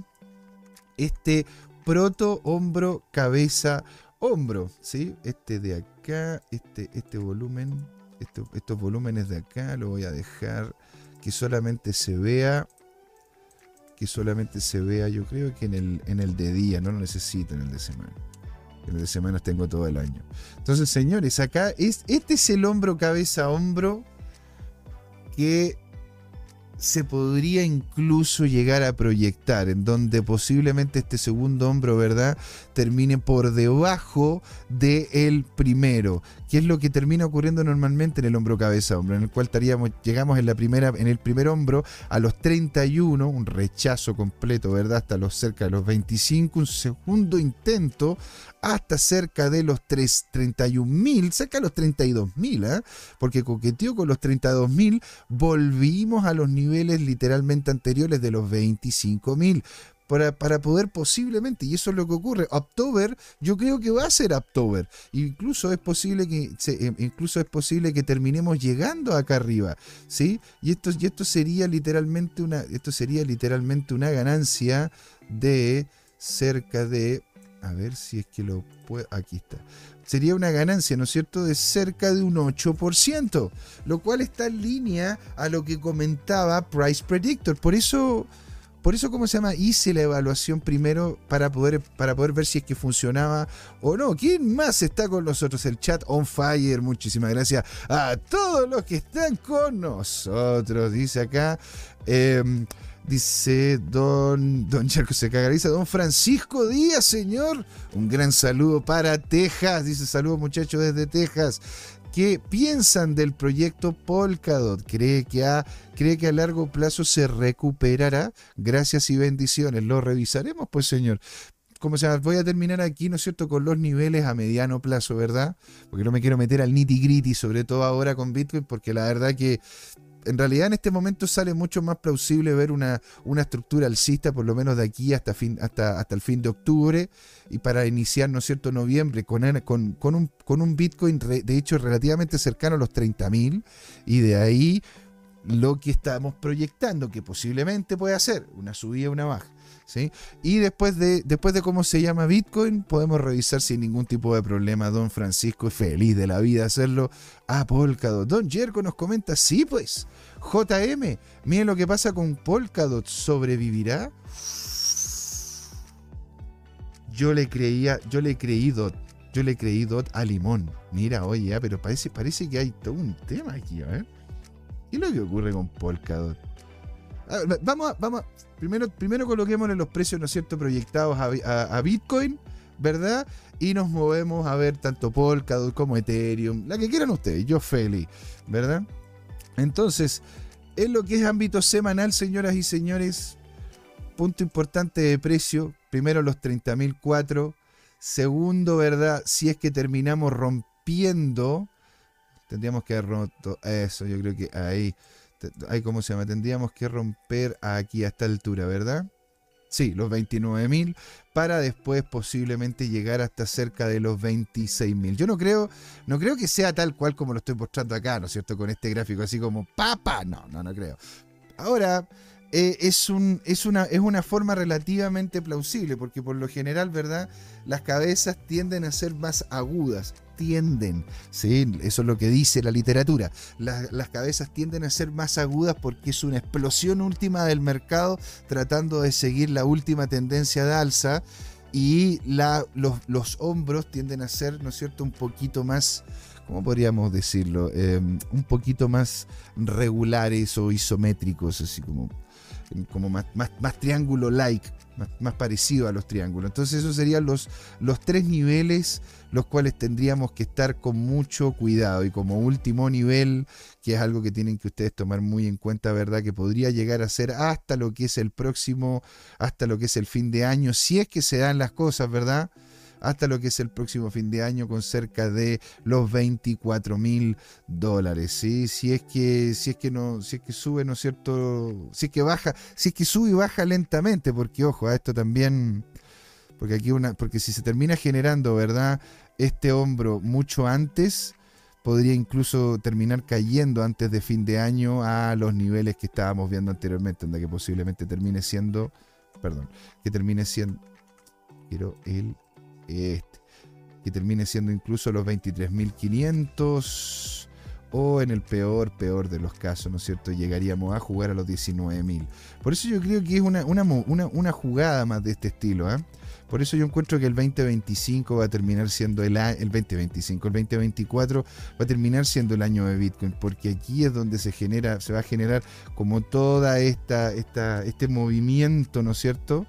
Este proto, hombro, cabeza, hombro, ¿sí? Este de acá, este, este volumen, estos volúmenes de acá, lo voy a dejar que solamente se vea, que solamente se vea, yo creo que en el, en el de día, no lo necesito en el de semana. En el de semana tengo todo el año. Entonces, señores, acá es, este es el hombro, cabeza, hombro que se podría incluso llegar a proyectar, en donde posiblemente este segundo hombro, ¿verdad?, termine por debajo del el primero. Que es lo que termina ocurriendo normalmente en el hombro cabeza hombro, en el cual estaríamos, llegamos en la primera, en el primer hombro a los 31, un rechazo completo, ¿verdad? Hasta los cerca de los 25, un segundo intento hasta cerca de los 31 mil, cerca de los 32 mil, ¿eh? porque coqueteó con los 32 mil, volvimos a los niveles literalmente anteriores de los 25 mil para, poder posiblemente, y eso es lo que ocurre, October, yo creo que va a ser October. Incluso es posible que, eh, incluso es posible que terminemos llegando acá arriba, ¿sí? Y esto, y esto sería literalmente una, esto sería literalmente una ganancia de cerca de, a ver si es que lo puedo, aquí está sería una ganancia, ¿no es cierto?, de cerca de un 8%, lo cual está en línea a lo que comentaba Price Predictor. Por eso, por eso, ¿cómo se llama? Hice la evaluación primero para poder, para poder ver si es que funcionaba o no. ¿Quién más está con nosotros? El chat on fire. Muchísimas gracias a todos los que están con nosotros. Dice acá. Em, dice don, don Charco se dice don Francisco Díaz, señor. Un gran saludo para Texas. Dice saludos muchachos desde Texas. ¿Qué piensan del proyecto Polkadot? ¿Cree que, a, ¿Cree que a largo plazo se recuperará? Gracias y bendiciones. Lo revisaremos, pues, señor. Como se voy a terminar aquí, ¿no es cierto?, con los niveles a mediano plazo, ¿verdad? Porque no me quiero meter al nitty gritty, sobre todo ahora con Bitcoin, porque la verdad que en realidad en este momento sale mucho más plausible ver una, una estructura alcista, por lo menos de aquí hasta, fin, hasta, hasta el fin de octubre, y para iniciar, ¿no es cierto?, noviembre con, con, con, un, con un Bitcoin, de hecho, relativamente cercano a los 30.000, y de ahí lo que estamos proyectando, que posiblemente puede hacer una subida, una baja. Y después de, después de cómo se llama Bitcoin, podemos revisar sin ningún tipo de problema. Don Francisco feliz de la vida hacerlo a Polkadot. Don Jerko nos comenta, sí pues, JM, miren lo que pasa con Polkadot, ¿sobrevivirá? Yo le creía, yo le creí dot, yo le creí dot a Limón. Mira, oye, pero parece, parece que hay todo un tema aquí, a ver. ¿Qué es lo que ocurre con Polkadot? Vamos, a, vamos primero, primero coloquémosle los precios, ¿no es cierto?, proyectados a, Bitcoin, ¿verdad? Y nos movemos a ver tanto Polkadot como Ethereum, la que quieran ustedes, yo feliz, ¿verdad? Entonces, en lo que es ámbito semanal, señoras y señores, punto importante de precio, primero los 30.004, segundo, ¿verdad? Si es que terminamos rompiendo Tendríamos que haber roto eso, yo creo que ahí, ahí ¿cómo se llama? Tendríamos que romper aquí a esta altura, ¿verdad? Sí, los 29.000 para después posiblemente llegar hasta cerca de los 26.000. Yo no creo, no creo que sea tal cual como lo estoy mostrando acá, ¿no es cierto? Con este gráfico así como papa, no, no, no creo. Ahora, eh, es, un, es, una, es una forma relativamente plausible, porque por lo general, ¿verdad? Las cabezas tienden a ser más agudas tienden, ¿sí? eso es lo que dice la literatura, las cabezas tienden a ser más agudas porque es una explosión última del mercado tratando de seguir la última tendencia de alza y la, los, hombros tienden a ser, ¿no es cierto?, un poquito más, ¿cómo podríamos decirlo? Em, un poquito más regulares o isométricos, así como, como más, más, más triángulo-like, más, parecido a los triángulos. Entonces esos serían los, los tres niveles los cuales tendríamos que estar con mucho cuidado. Y como último nivel, que es algo que tienen que ustedes tomar muy en cuenta, ¿verdad? Que podría llegar a ser hasta lo que es el próximo, hasta lo que es el fin de año, si es que se dan las cosas, ¿verdad? Hasta lo que es el próximo fin de año con cerca de los 24 mil dólares. ¿sí? Si es que, si es que no, si es que sube, ¿no es cierto? Si es que baja, si es que sube y baja lentamente, porque ojo, a esto también porque aquí una, porque si se termina generando, ¿verdad? Este hombro mucho antes, podría incluso terminar cayendo antes de fin de año a los niveles que estábamos viendo anteriormente, donde que posiblemente termine siendo, perdón, que termine siendo, quiero el este, que termine siendo incluso los 23.500 o en el peor, peor de los casos, ¿no es cierto? Llegaríamos a jugar a los 19.000. Por eso yo creo que es una, una, una jugada más de este estilo, ¿eh? Por eso yo encuentro que el 2025 va a terminar siendo el, el 2025, el 2024 va a terminar siendo el año de Bitcoin, porque aquí es donde se genera, se va a generar como toda esta, esta este movimiento, ¿no es cierto?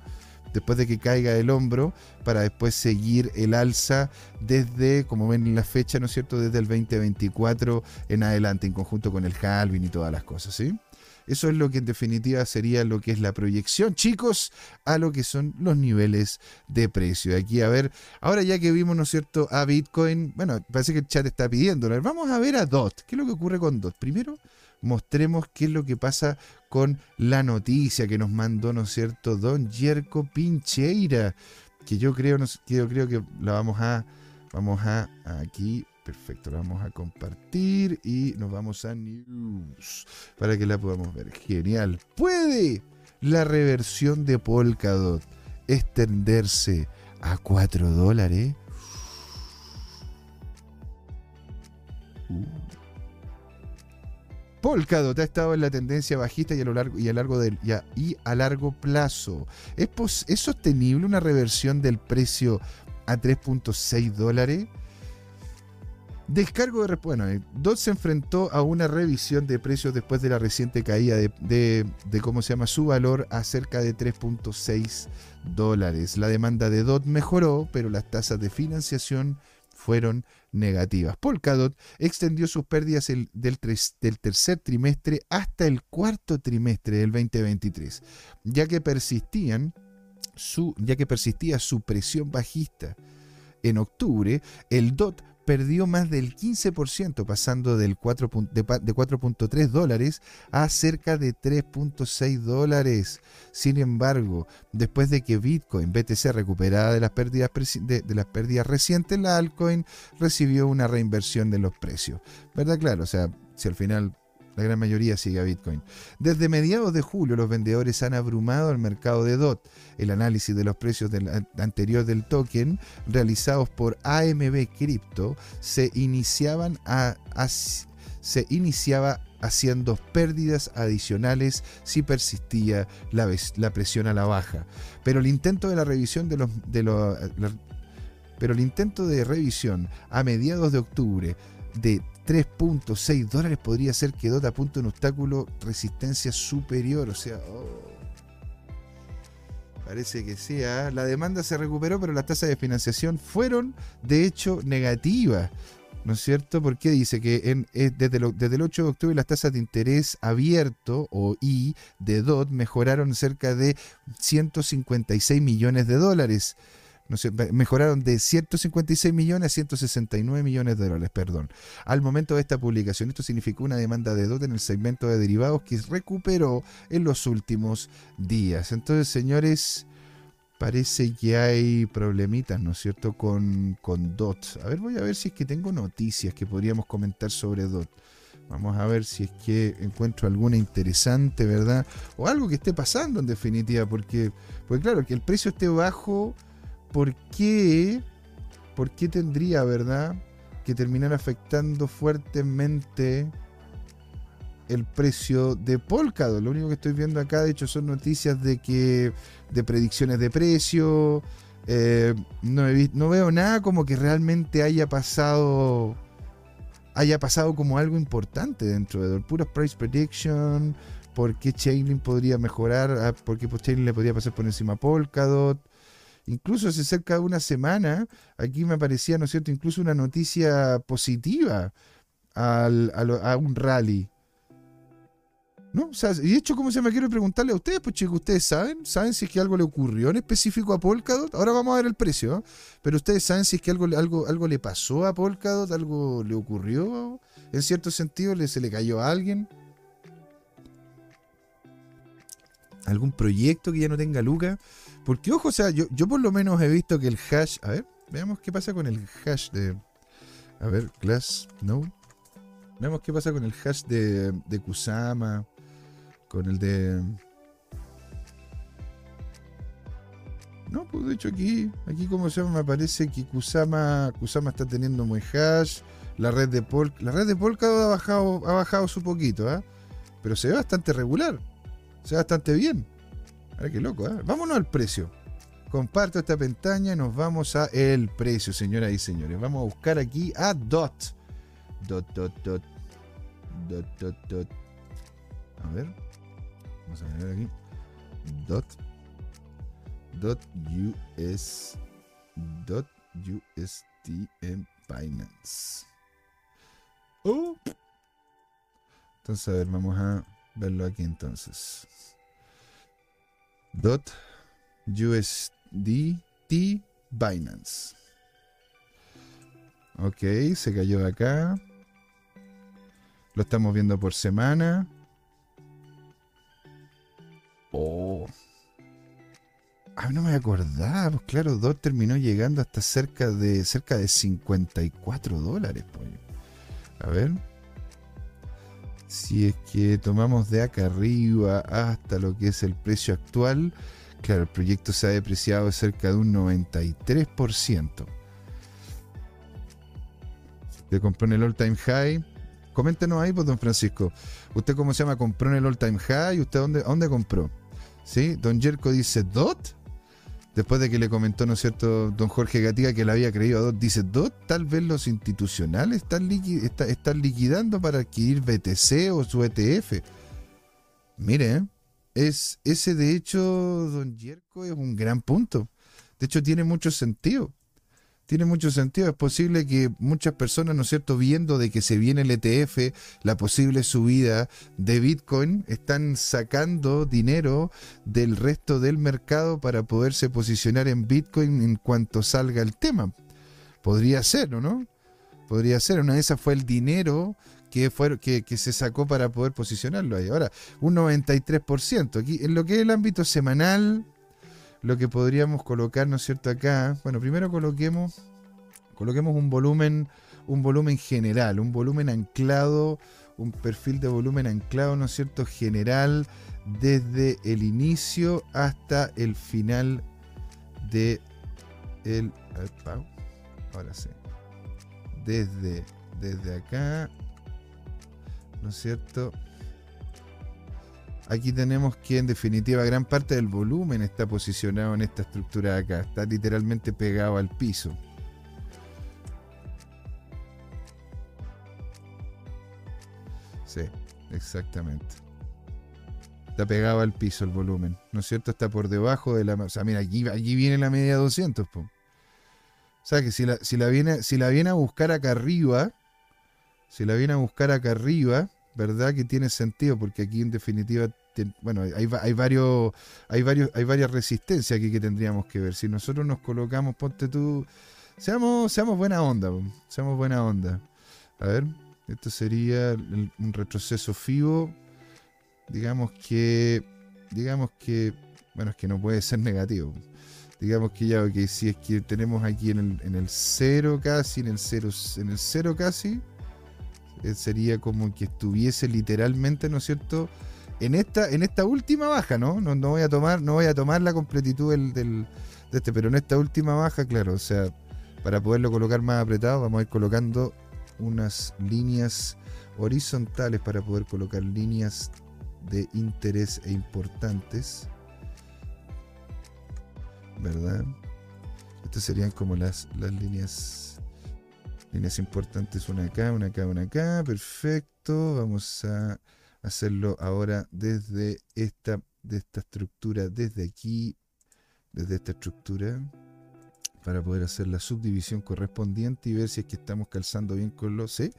Después de que caiga el hombro, para después seguir el alza desde, como ven en la fecha, ¿no es cierto?, desde el 2024 en adelante, en conjunto con el halving y todas las cosas, ¿sí? Eso es lo que en definitiva sería lo que es la proyección, chicos, a lo que son los niveles de precio. Aquí a ver, ahora ya que vimos, ¿no es cierto?, a Bitcoin, bueno, parece que el chat está pidiéndolo. Vamos a ver a DOT. ¿Qué es lo que ocurre con DOT? Primero, mostremos qué es lo que pasa con la noticia que nos mandó, ¿no es cierto?, don Jerko Pincheira, que yo creo, que yo creo que la vamos a, vamos a aquí Perfecto, la vamos a compartir y nos vamos a News para que la podamos ver. Genial. ¿Puede la reversión de Polkadot extenderse a 4 dólares? Uh. Polkadot ha estado en la tendencia bajista y a, lo largo, y a, largo del, y a, largo plazo. ¿Es, ¿Es sostenible una reversión del precio a 3.6 dólares? Descargo de bueno, eh, DOT se enfrentó a una revisión de precios después de la reciente caída de, cómo se llama su valor a cerca de 3.6 dólares. La demanda de DOT mejoró, pero las tasas de financiación fueron negativas. Polkadot extendió sus pérdidas del, del, tercer trimestre hasta el cuarto trimestre del 2023, ya que persistían su, ya que persistía su presión bajista. En octubre, el DOT perdió más del 15%, pasando del 4, de, 4.3 dólares a cerca de 3.6 dólares. Sin embargo, después de que Bitcoin BTC recuperada de las pérdidas, de, las pérdidas recientes, la altcoin recibió una reinversión de los precios. ¿Verdad? Claro, o sea, si al final la gran mayoría sigue a Bitcoin. Desde mediados de julio los vendedores han abrumado al mercado de DOT. El análisis de los precios del anterior del token realizados por AMB Crypto se iniciaban se iniciaba haciendo pérdidas adicionales si persistía la, presión a la baja. Pero el intento de la revisión de los pero el intento de revisión a mediados de octubre de 3.6 dólares podría ser que Dota apunte un obstáculo resistencia superior. O sea, oh. parece que sea. ¿ah? La demanda se recuperó, pero las tasas de financiación fueron de hecho negativas. ¿No es cierto? Porque dice que eh, desde, desde, el 8 de octubre las tasas de interés abierto o I de DOT mejoraron cerca de 156 millones de dólares mejoraron de 156 millones a 169 millones de dólares, perdón. Al momento de esta publicación, esto significó una demanda de DOT en el segmento de derivados que recuperó en los últimos días. Entonces, señores, parece que hay problemitas, ¿no es cierto?, con, con DOT. A ver, voy a ver si es que tengo noticias que podríamos comentar sobre DOT. Vamos a ver si es que encuentro alguna interesante, ¿verdad? O algo que esté pasando en definitiva, porque, porque claro, que el precio esté bajo ¿por qué, por qué tendría, verdad, que terminar afectando fuertemente el precio de Polkadot? Lo único que estoy viendo acá, de hecho, son noticias de que de predicciones de precio. Eh, no, no veo nada como que realmente haya pasado haya pasado como algo importante dentro de puros price prediction, por qué Chainlink podría mejorar, ah, por qué Chainlink le podría pasar por encima a Polkadot. Incluso hace cerca de una semana, aquí me aparecía, ¿no es cierto?, incluso una noticia positiva a, un rally. ¿No? O sea, y de hecho, ¿cómo se me quiero preguntarle a ustedes? Pues chicos, ¿ustedes saben? ¿Saben si es que algo le ocurrió en específico a Polkadot? Ahora vamos a ver el precio, ¿eh? pero ustedes saben si es que algo, algo, algo le pasó a Polkadot, algo le ocurrió, en cierto sentido, se le cayó a alguien. ¿Algún proyecto que ya no tenga Luca? Porque, ojo, o sea, yo, yo por lo menos he visto que el hash. A ver, veamos qué pasa con el hash de. A ver, Glass Node. Veamos qué pasa con el hash de, de Kusama. Con el de. No, pues de hecho aquí, aquí como se llama, me parece que Kusama, Kusama está teniendo muy hash. La red de Pol, la red de Polkadot ha bajado, ha bajado su poquito, ¿eh? Pero se ve bastante regular. Se ve bastante bien. Ahora qué loco, ¿eh? Vámonos al precio. Comparto esta pestaña y nos vamos a el precio, señoras y señores. Vamos a buscar aquí a DOT. DOT, DOT, DOT. DOT, DOT, DOT. A ver. Vamos a ver aquí. DOT. US, UST en Binance. Oh. Entonces, a ver, vamos a verlo aquí entonces. USDT Binance. Ok, se cayó acá. Lo estamos viendo por semana. Oh. Ah, no me acordaba. Pues claro, DOT terminó llegando hasta cerca de cerca de 54 dólares. Pues. A ver. Si es que tomamos de acá arriba hasta lo que es el precio actual, claro, el proyecto se ha depreciado cerca de un 93%. Le compró en el all time high. Coméntenos ahí, pues, don Francisco. ¿Usted cómo se llama? ¿Compró en el all time high? ¿Y usted dónde, dónde compró? ¿Sí? Don Jerko dice DOT. Después de que le comentó, ¿no es cierto?, don Jorge Gatiga que le había creído a DOT. Dice, DOT, tal vez los institucionales están, están liquidando para adquirir BTC o su ETF. Mire, es, ese de hecho, don Jerko, es un gran punto. De hecho, tiene mucho sentido tiene mucho sentido. Es posible que muchas personas, ¿no es cierto?, viendo de que se viene el ETF, la posible subida de Bitcoin, están sacando dinero del resto del mercado para poderse posicionar en Bitcoin en cuanto salga el tema. Podría ser, no? Podría ser. Una de esas fue el dinero que, fue, que, que, se sacó para poder posicionarlo ahí. Ahora, un 93%. Aquí, en lo que es el ámbito semanal, lo que podríamos colocar, ¿no es cierto? Acá, bueno, primero coloquemos, coloquemos un volumen, un volumen general, un volumen anclado, un perfil de volumen anclado, ¿no es cierto? General desde el inicio hasta el final de el, ahora sí, desde, desde acá, ¿no es cierto? Aquí tenemos que en definitiva gran parte del volumen está posicionado en esta estructura de acá. Está literalmente pegado al piso. Sí, exactamente. Está pegado al piso el volumen. ¿No es cierto? Está por debajo de la... O sea, mira, aquí, viene la media 200. O sea, que si la, si, la viene, si la viene a buscar acá arriba, si la viene a buscar acá arriba, ¿verdad? Que tiene sentido, porque aquí en definitiva bueno, hay, hay, varios, hay, varios, hay varias resistencias aquí que tendríamos que ver. Si nosotros nos colocamos, ponte tú, seamos, seamos buena onda, seamos buena onda. A ver, esto sería un retroceso FIBO. Digamos que, digamos que, bueno, es que no puede ser negativo. Digamos que ya, ok, si es que tenemos aquí en el, en el cero casi, en el cero, en el cero casi, eh, sería como que estuviese literalmente, ¿no es cierto?, en esta, en esta última baja, ¿no? ¿no? No, voy a tomar, no voy a tomar la completitud del, del, de este, pero en esta última baja, claro, o sea, para poderlo colocar más apretado, vamos a ir colocando unas líneas horizontales para poder colocar líneas de interés e importantes. ¿Verdad? Estas serían como las, las líneas líneas importantes, una acá, una acá, una acá, perfecto. Vamos a hacerlo ahora desde esta, de esta estructura, desde aquí, desde esta estructura, para poder hacer la subdivisión correspondiente y ver si es que estamos calzando bien con los... Sí,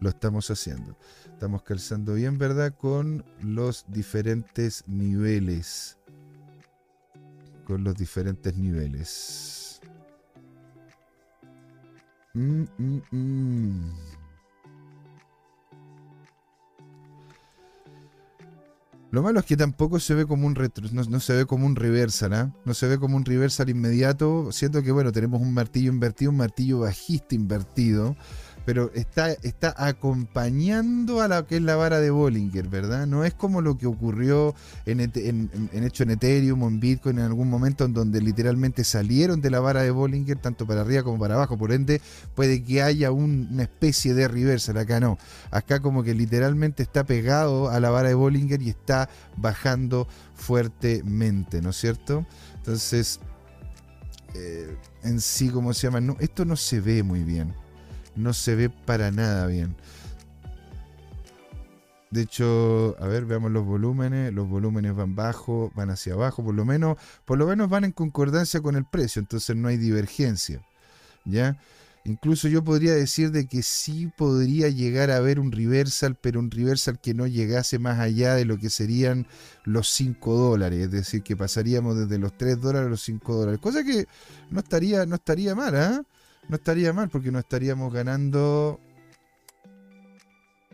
lo estamos haciendo. Estamos calzando bien, ¿verdad? Con los diferentes niveles. Con los diferentes niveles. Mm, mm, mm. Lo malo es que tampoco se ve como un retro, no, se ve como un reversal, ¿ah? No se ve como un reversal inmediato. Siento que, bueno, tenemos un martillo invertido, un martillo bajista invertido pero está, está acompañando a lo que es la vara de Bollinger, ¿verdad? No es como lo que ocurrió en, hecho en Ethereum o en Bitcoin en algún momento en donde literalmente salieron de la vara de Bollinger tanto para arriba como para abajo, por ende puede que haya una especie de reversal, acá no, acá como que literalmente está pegado a la vara de Bollinger y está bajando fuertemente, ¿no es cierto? Entonces, eh, en sí, ¿cómo se llama? No, esto no se ve muy bien no se ve para nada bien. De hecho, a ver, veamos los volúmenes. Los volúmenes van bajo, van hacia abajo, por lo menos, por lo menos van en concordancia con el precio, entonces no hay divergencia. ¿Ya? Incluso yo podría decir de que sí podría llegar a haber un reversal, pero un reversal que no llegase más allá de lo que serían los 5 dólares, es decir, que pasaríamos desde los 3 dólares a los 5 dólares, cosa que no estaría, no estaría mal, ¿ah? No estaría mal porque no estaríamos ganando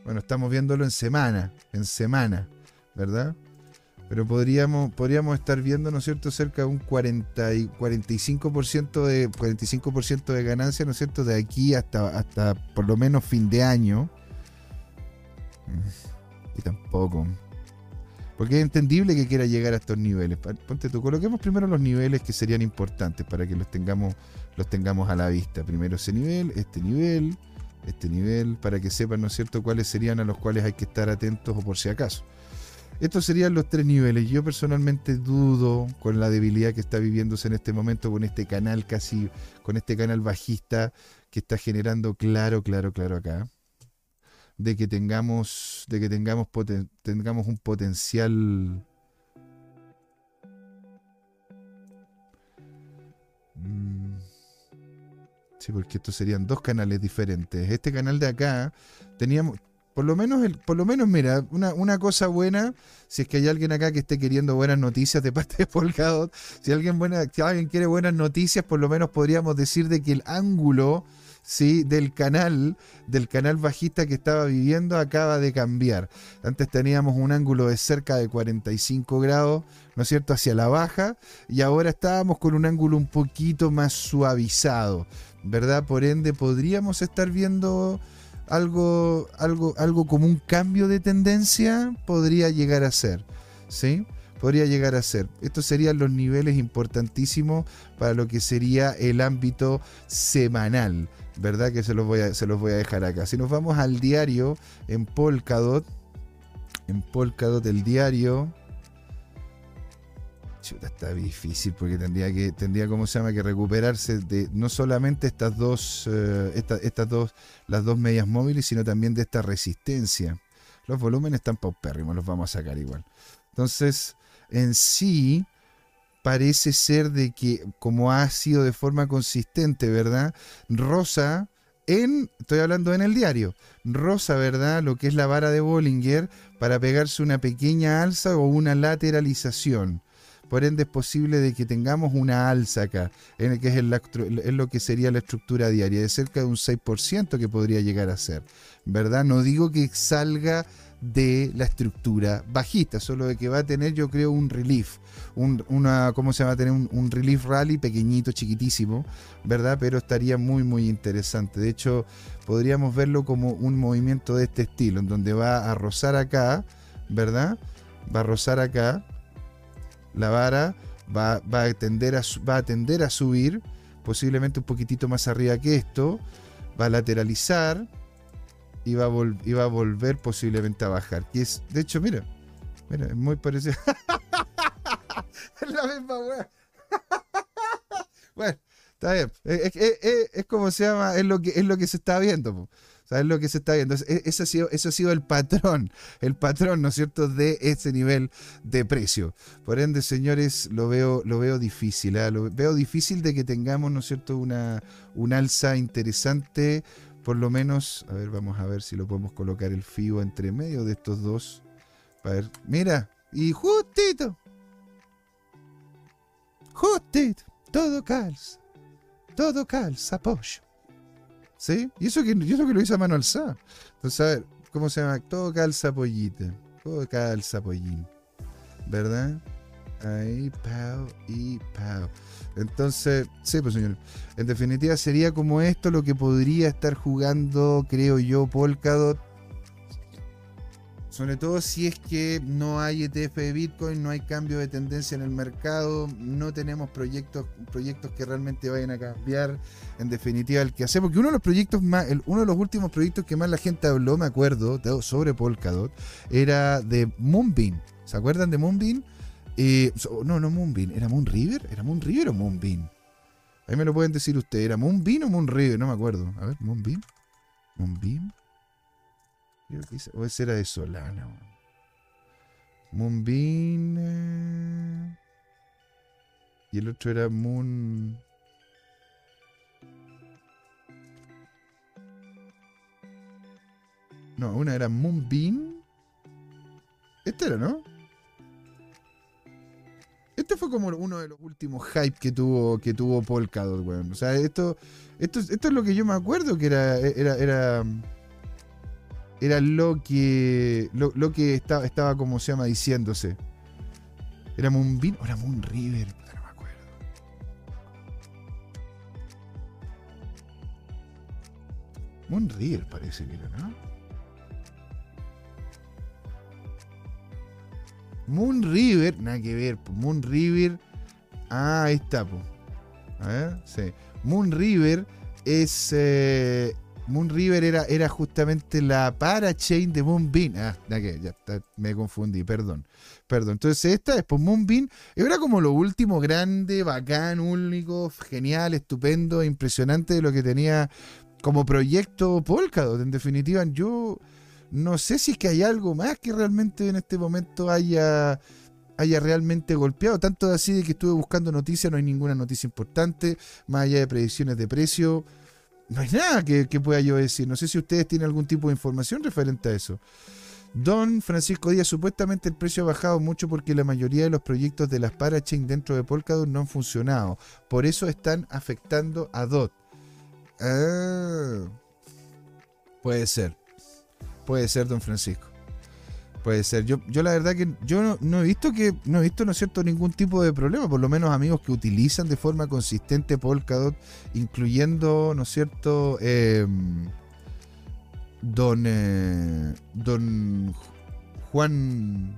bueno, estamos viéndolo en semana, en semana, ¿verdad? Pero podríamos, podríamos estar viendo, ¿no es cierto?, cerca de un 40 y 45% de, 45 de ganancia, ¿no es cierto?, de aquí hasta, hasta por lo menos fin de año. Mm, y tampoco. Porque es entendible que quiera llegar a estos niveles. Ponte tú, coloquemos primero los niveles que serían importantes para que los tengamos, los tengamos a la vista. Primero ese nivel, este nivel, este nivel para que sepan, ¿no es cierto?, cuáles serían a los cuales hay que estar atentos o por si acaso. Estos serían los tres niveles. Yo personalmente dudo con la debilidad que está viviéndose en este momento con este canal casi, con este canal bajista que está generando claro, claro, claro acá, de que tengamos, de que tengamos, tengamos un potencial. Mm, Sí, porque estos serían dos canales diferentes. Este canal de acá teníamos, por lo menos, el, por lo menos mira, una, una, cosa buena, si es que hay alguien acá que esté queriendo buenas noticias de parte de Polkadot, si alguien, buena, si alguien quiere buenas noticias, por lo menos podríamos decir de que el ángulo ¿sí? del canal, del canal bajista que estaba viviendo, acaba de cambiar. Antes teníamos un ángulo de cerca de 45 grados, ¿no es cierto?, hacia la baja, y ahora estábamos con un ángulo un poquito más suavizado. ¿verdad? Por ende, podríamos estar viendo algo, algo, algo como un cambio de tendencia, podría llegar a ser, ¿sí? Podría llegar a ser. Estos serían los niveles importantísimos para lo que sería el ámbito semanal, ¿verdad? Que se los voy a, se los voy a dejar acá. Si nos vamos al diario en Polkadot, en Polkadot el diario, está difícil porque tendría que, tendría, ¿cómo se llama? Que recuperarse de no solamente estas dos, eh, estas dos, las dos medias móviles, sino también de esta resistencia. Los volúmenes están paupérrimos, los vamos a sacar igual. Entonces, en sí, parece ser de que, como ha sido de forma consistente, ¿verdad? Rosa, en, estoy hablando en el diario, Rosa, ¿verdad? Lo que es la vara de Bollinger para pegarse una pequeña alza o una lateralización. Por ende es posible de que tengamos una alza acá, en el que es, lo que sería la estructura diaria, de cerca de un 6% que podría llegar a ser. ¿Verdad? No digo que salga de la estructura bajista, solo de que va a tener yo creo un relief, un, una, ¿cómo se va a tener? Un, relief rally pequeñito, chiquitísimo, ¿verdad? Pero estaría muy, muy interesante. De hecho, podríamos verlo como un movimiento de este estilo, en donde va a rozar acá, ¿verdad? Va a rozar acá, la vara va, a tender a, va a tender a subir, posiblemente un poquitito más arriba que esto, va a lateralizar va a, a volver posiblemente a bajar. Y es, de hecho, mira, mira, es muy parecido. es la misma weá. bueno, está bien. Es, como se llama, es lo que, es lo que se está viendo. ¿Sabes lo que se está viendo? Ese ha sido, eso ha sido el patrón, el patrón, ¿no es cierto?, de ese nivel de precio. Por ende, señores, lo veo, lo veo difícil. ¿eh? Lo veo difícil de que tengamos, ¿no es cierto?, una, un alza interesante. Por lo menos, a ver, vamos a ver si lo podemos colocar el FIBO entre medio de estos dos. A ver, mira, y justito. Justito. Todo calza. Todo calza, apoyo. ¿Sí? Y eso que, y eso que lo hice a mano alzada. Entonces, a ver, ¿cómo se llama? Todo calza pollita. Todo calza pollín. ¿Verdad? Ahí, pau y pau. Entonces, sí, pues señor. En definitiva, sería como esto lo que podría estar jugando, creo yo, Polkadot sobre todo si es que no hay ETF de Bitcoin, no hay cambio de tendencia en el mercado, no tenemos proyectos, proyectos que realmente vayan a cambiar en definitiva el que hace. Porque uno de los proyectos más, uno de los últimos proyectos que más la gente habló, me acuerdo, sobre Polkadot, era de Moonbeam. ¿Se acuerdan de Moonbeam? Eh, no, no Moonbeam, ¿era Moonriver? ¿Era Moonriver o Moonbeam? Ahí me lo pueden decir ustedes, ¿era Moonbeam o Moonriver? No me acuerdo. A ver, Moonbeam. Moonbeam. o ese era de Solana. Moonbeam. Eh, y el otro era Moon. No, una era Moonbeam. Este era, ¿no? Este fue como uno de los últimos hype que tuvo, que tuvo Polkadot, weón. O sea, esto, esto, esto es lo que yo me acuerdo que era, era, era, era lo que, lo, que estaba, estaba, como se llama, diciéndose. ¿Era Moonbeam o era Moon River? No me acuerdo. Moon River parece que era, ¿no? Moon River, nada que ver, Moon River. Ah, ahí está, pues. A ver, sí. Moon River es. Eh, Moon River era, era justamente la parachain de Moonbeam. Ah, que, ya me confundí, perdón. Perdón. Entonces, esta es pues Moonbeam. Era como lo último grande, bacán, único, genial, estupendo, impresionante de lo que tenía como proyecto Polkadot. En definitiva, yo no sé si es que hay algo más que realmente en este momento haya, haya realmente golpeado. Tanto así de que estuve buscando noticias, no hay ninguna noticia importante, más allá de predicciones de precio. No hay nada que, pueda yo decir. No sé si ustedes tienen algún tipo de información referente a eso. Don Francisco Díaz, supuestamente el precio ha bajado mucho porque la mayoría de los proyectos de las parachain dentro de Polkadot no han funcionado. Por eso están afectando a DOT. Ah, puede ser. Puede ser, don Francisco. Puede ser. Yo, yo la verdad que yo no, he visto que, no he visto, ¿no es cierto?, ningún tipo de problema. Por lo menos amigos que utilizan de forma consistente Polkadot, incluyendo, ¿no es cierto?, em, don, eh, don Juan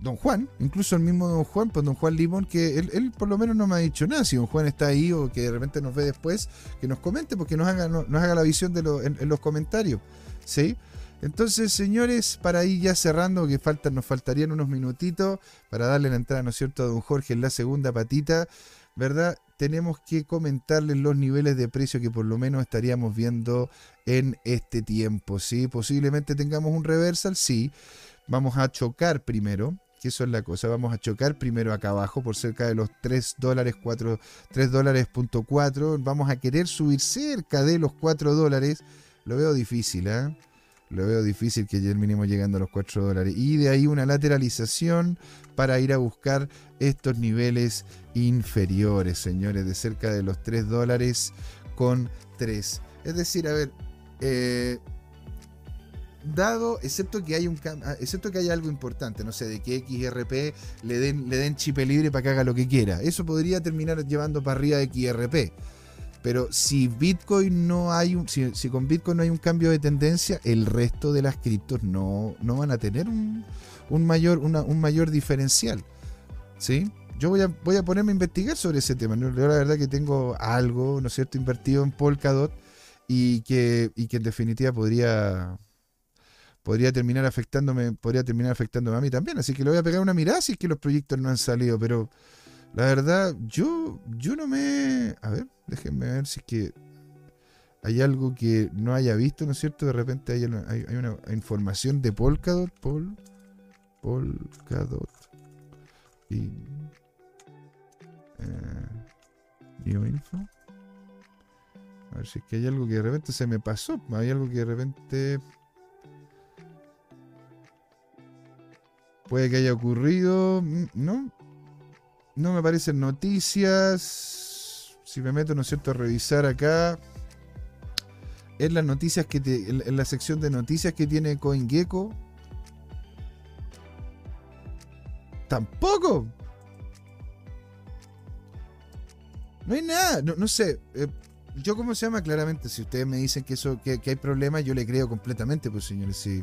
don Juan, incluso el mismo don Juan, pues don Juan Limón, que él, por lo menos no me ha dicho nada, si don Juan está ahí o que de repente nos ve después, que nos comente, porque nos haga, la visión de en, los comentarios, ¿sí? Entonces, señores, para ir ya cerrando, que faltan, nos faltarían unos minutitos para darle la entrada, ¿no es cierto?, a don Jorge en la segunda patita, ¿verdad? Tenemos que comentarles los niveles de precio que por lo menos estaríamos viendo en este tiempo, ¿sí? Posiblemente tengamos un reversal, sí. Vamos a chocar primero, que eso es la cosa. Vamos a chocar primero acá abajo por cerca de los 3 dólares, 4, 3 dólares punto 4. Vamos a querer subir cerca de los 4 dólares. Lo veo difícil, ¿eh? Lo veo difícil que el mínimo llegando a los 4 dólares. Y de ahí una lateralización para ir a buscar estos niveles inferiores, señores, de cerca de los 3 dólares con 3. Es decir, a ver, eh, dado, excepto que hay un ah, excepto que haya algo importante, no sé, de que XRP le den, le den chip libre para que haga lo que quiera. Eso podría terminar llevando para arriba XRP. Pero si Bitcoin no hay un, si, con Bitcoin no hay un cambio de tendencia, el resto de las criptos no, no van a tener un, mayor, un mayor diferencial. ¿Sí? Yo voy a, voy a ponerme a investigar sobre ese tema. Yo la verdad que tengo algo, ¿no es cierto?, invertido en Polkadot y que, y que en definitiva podría, podría terminar afectándome, podría terminar afectándome a mí también. Así que le voy a pegar una mirada si es que los proyectos no han salido. Pero la verdad, yo, yo no me. A ver, déjenme ver si es que hay algo que no haya visto, ¿no es cierto? De repente hay una, hay, una información de Polkadot. Pol, Polkadot. Y. Eh, Bioinfo. A ver si es que hay algo que de repente se me pasó. Hay algo que de repente Puede que haya ocurrido. No. No me aparecen noticias. Si me meto, ¿no es cierto?, a revisar acá. En las noticias que en la sección de noticias que tiene CoinGecko. Tampoco. No hay nada. No, sé. Eh, yo, ¿cómo se llama? Claramente, si ustedes me dicen que eso que, que hay problemas, yo le creo completamente, pues señores. Sí.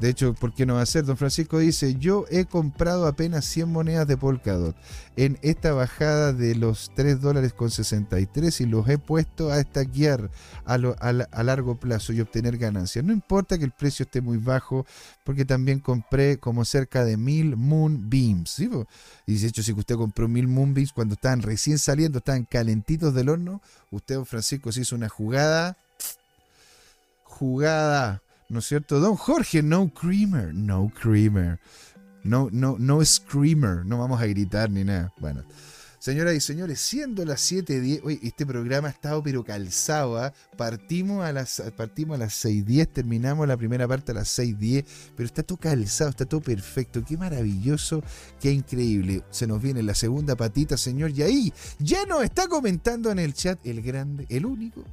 De hecho, ¿por qué no va a ser? Don Francisco dice, yo he comprado apenas 100 monedas de Polkadot en esta bajada de los 3 dólares con 63 y los he puesto a estaquear a, largo plazo y obtener ganancias. No importa que el precio esté muy bajo, porque también compré como cerca de mil Moonbeams. ¿sí? Y de hecho, si usted compró mil Moonbeams cuando estaban recién saliendo, estaban calentitos del horno, usted, don Francisco, se hizo una jugada jugada, ¿no es cierto? Don Jorge, no creamer, no creamer. No, no, no screamer, no vamos a gritar ni nada. Bueno, Señoras y señores, siendo las 7.10, oye, este programa ha estado pero calzado, ¿ah? partimos, a las, partimos a las 6.10, terminamos la primera parte a las 6.10, pero está todo calzado, está todo perfecto, qué maravilloso, qué increíble. Se nos viene la segunda patita, señor, y ahí ya nos está comentando en el chat el grande, el único,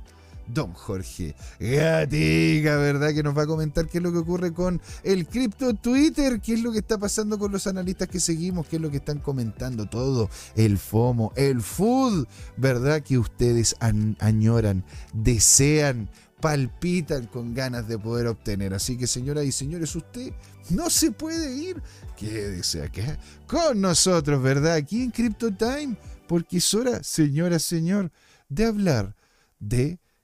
don Jorge Gatica, ¿verdad? Que nos va a comentar qué es lo que ocurre con el cripto Twitter, qué es lo que está pasando con los analistas que seguimos, qué es lo que están comentando todo, el FOMO, el food, ¿verdad? Que ustedes añoran, desean, palpitan con ganas de poder obtener. Así que señoras y señores, usted no se puede ir, quédese acá con nosotros, ¿verdad? Aquí en Crypto Time, porque es hora, señora, señor, de hablar de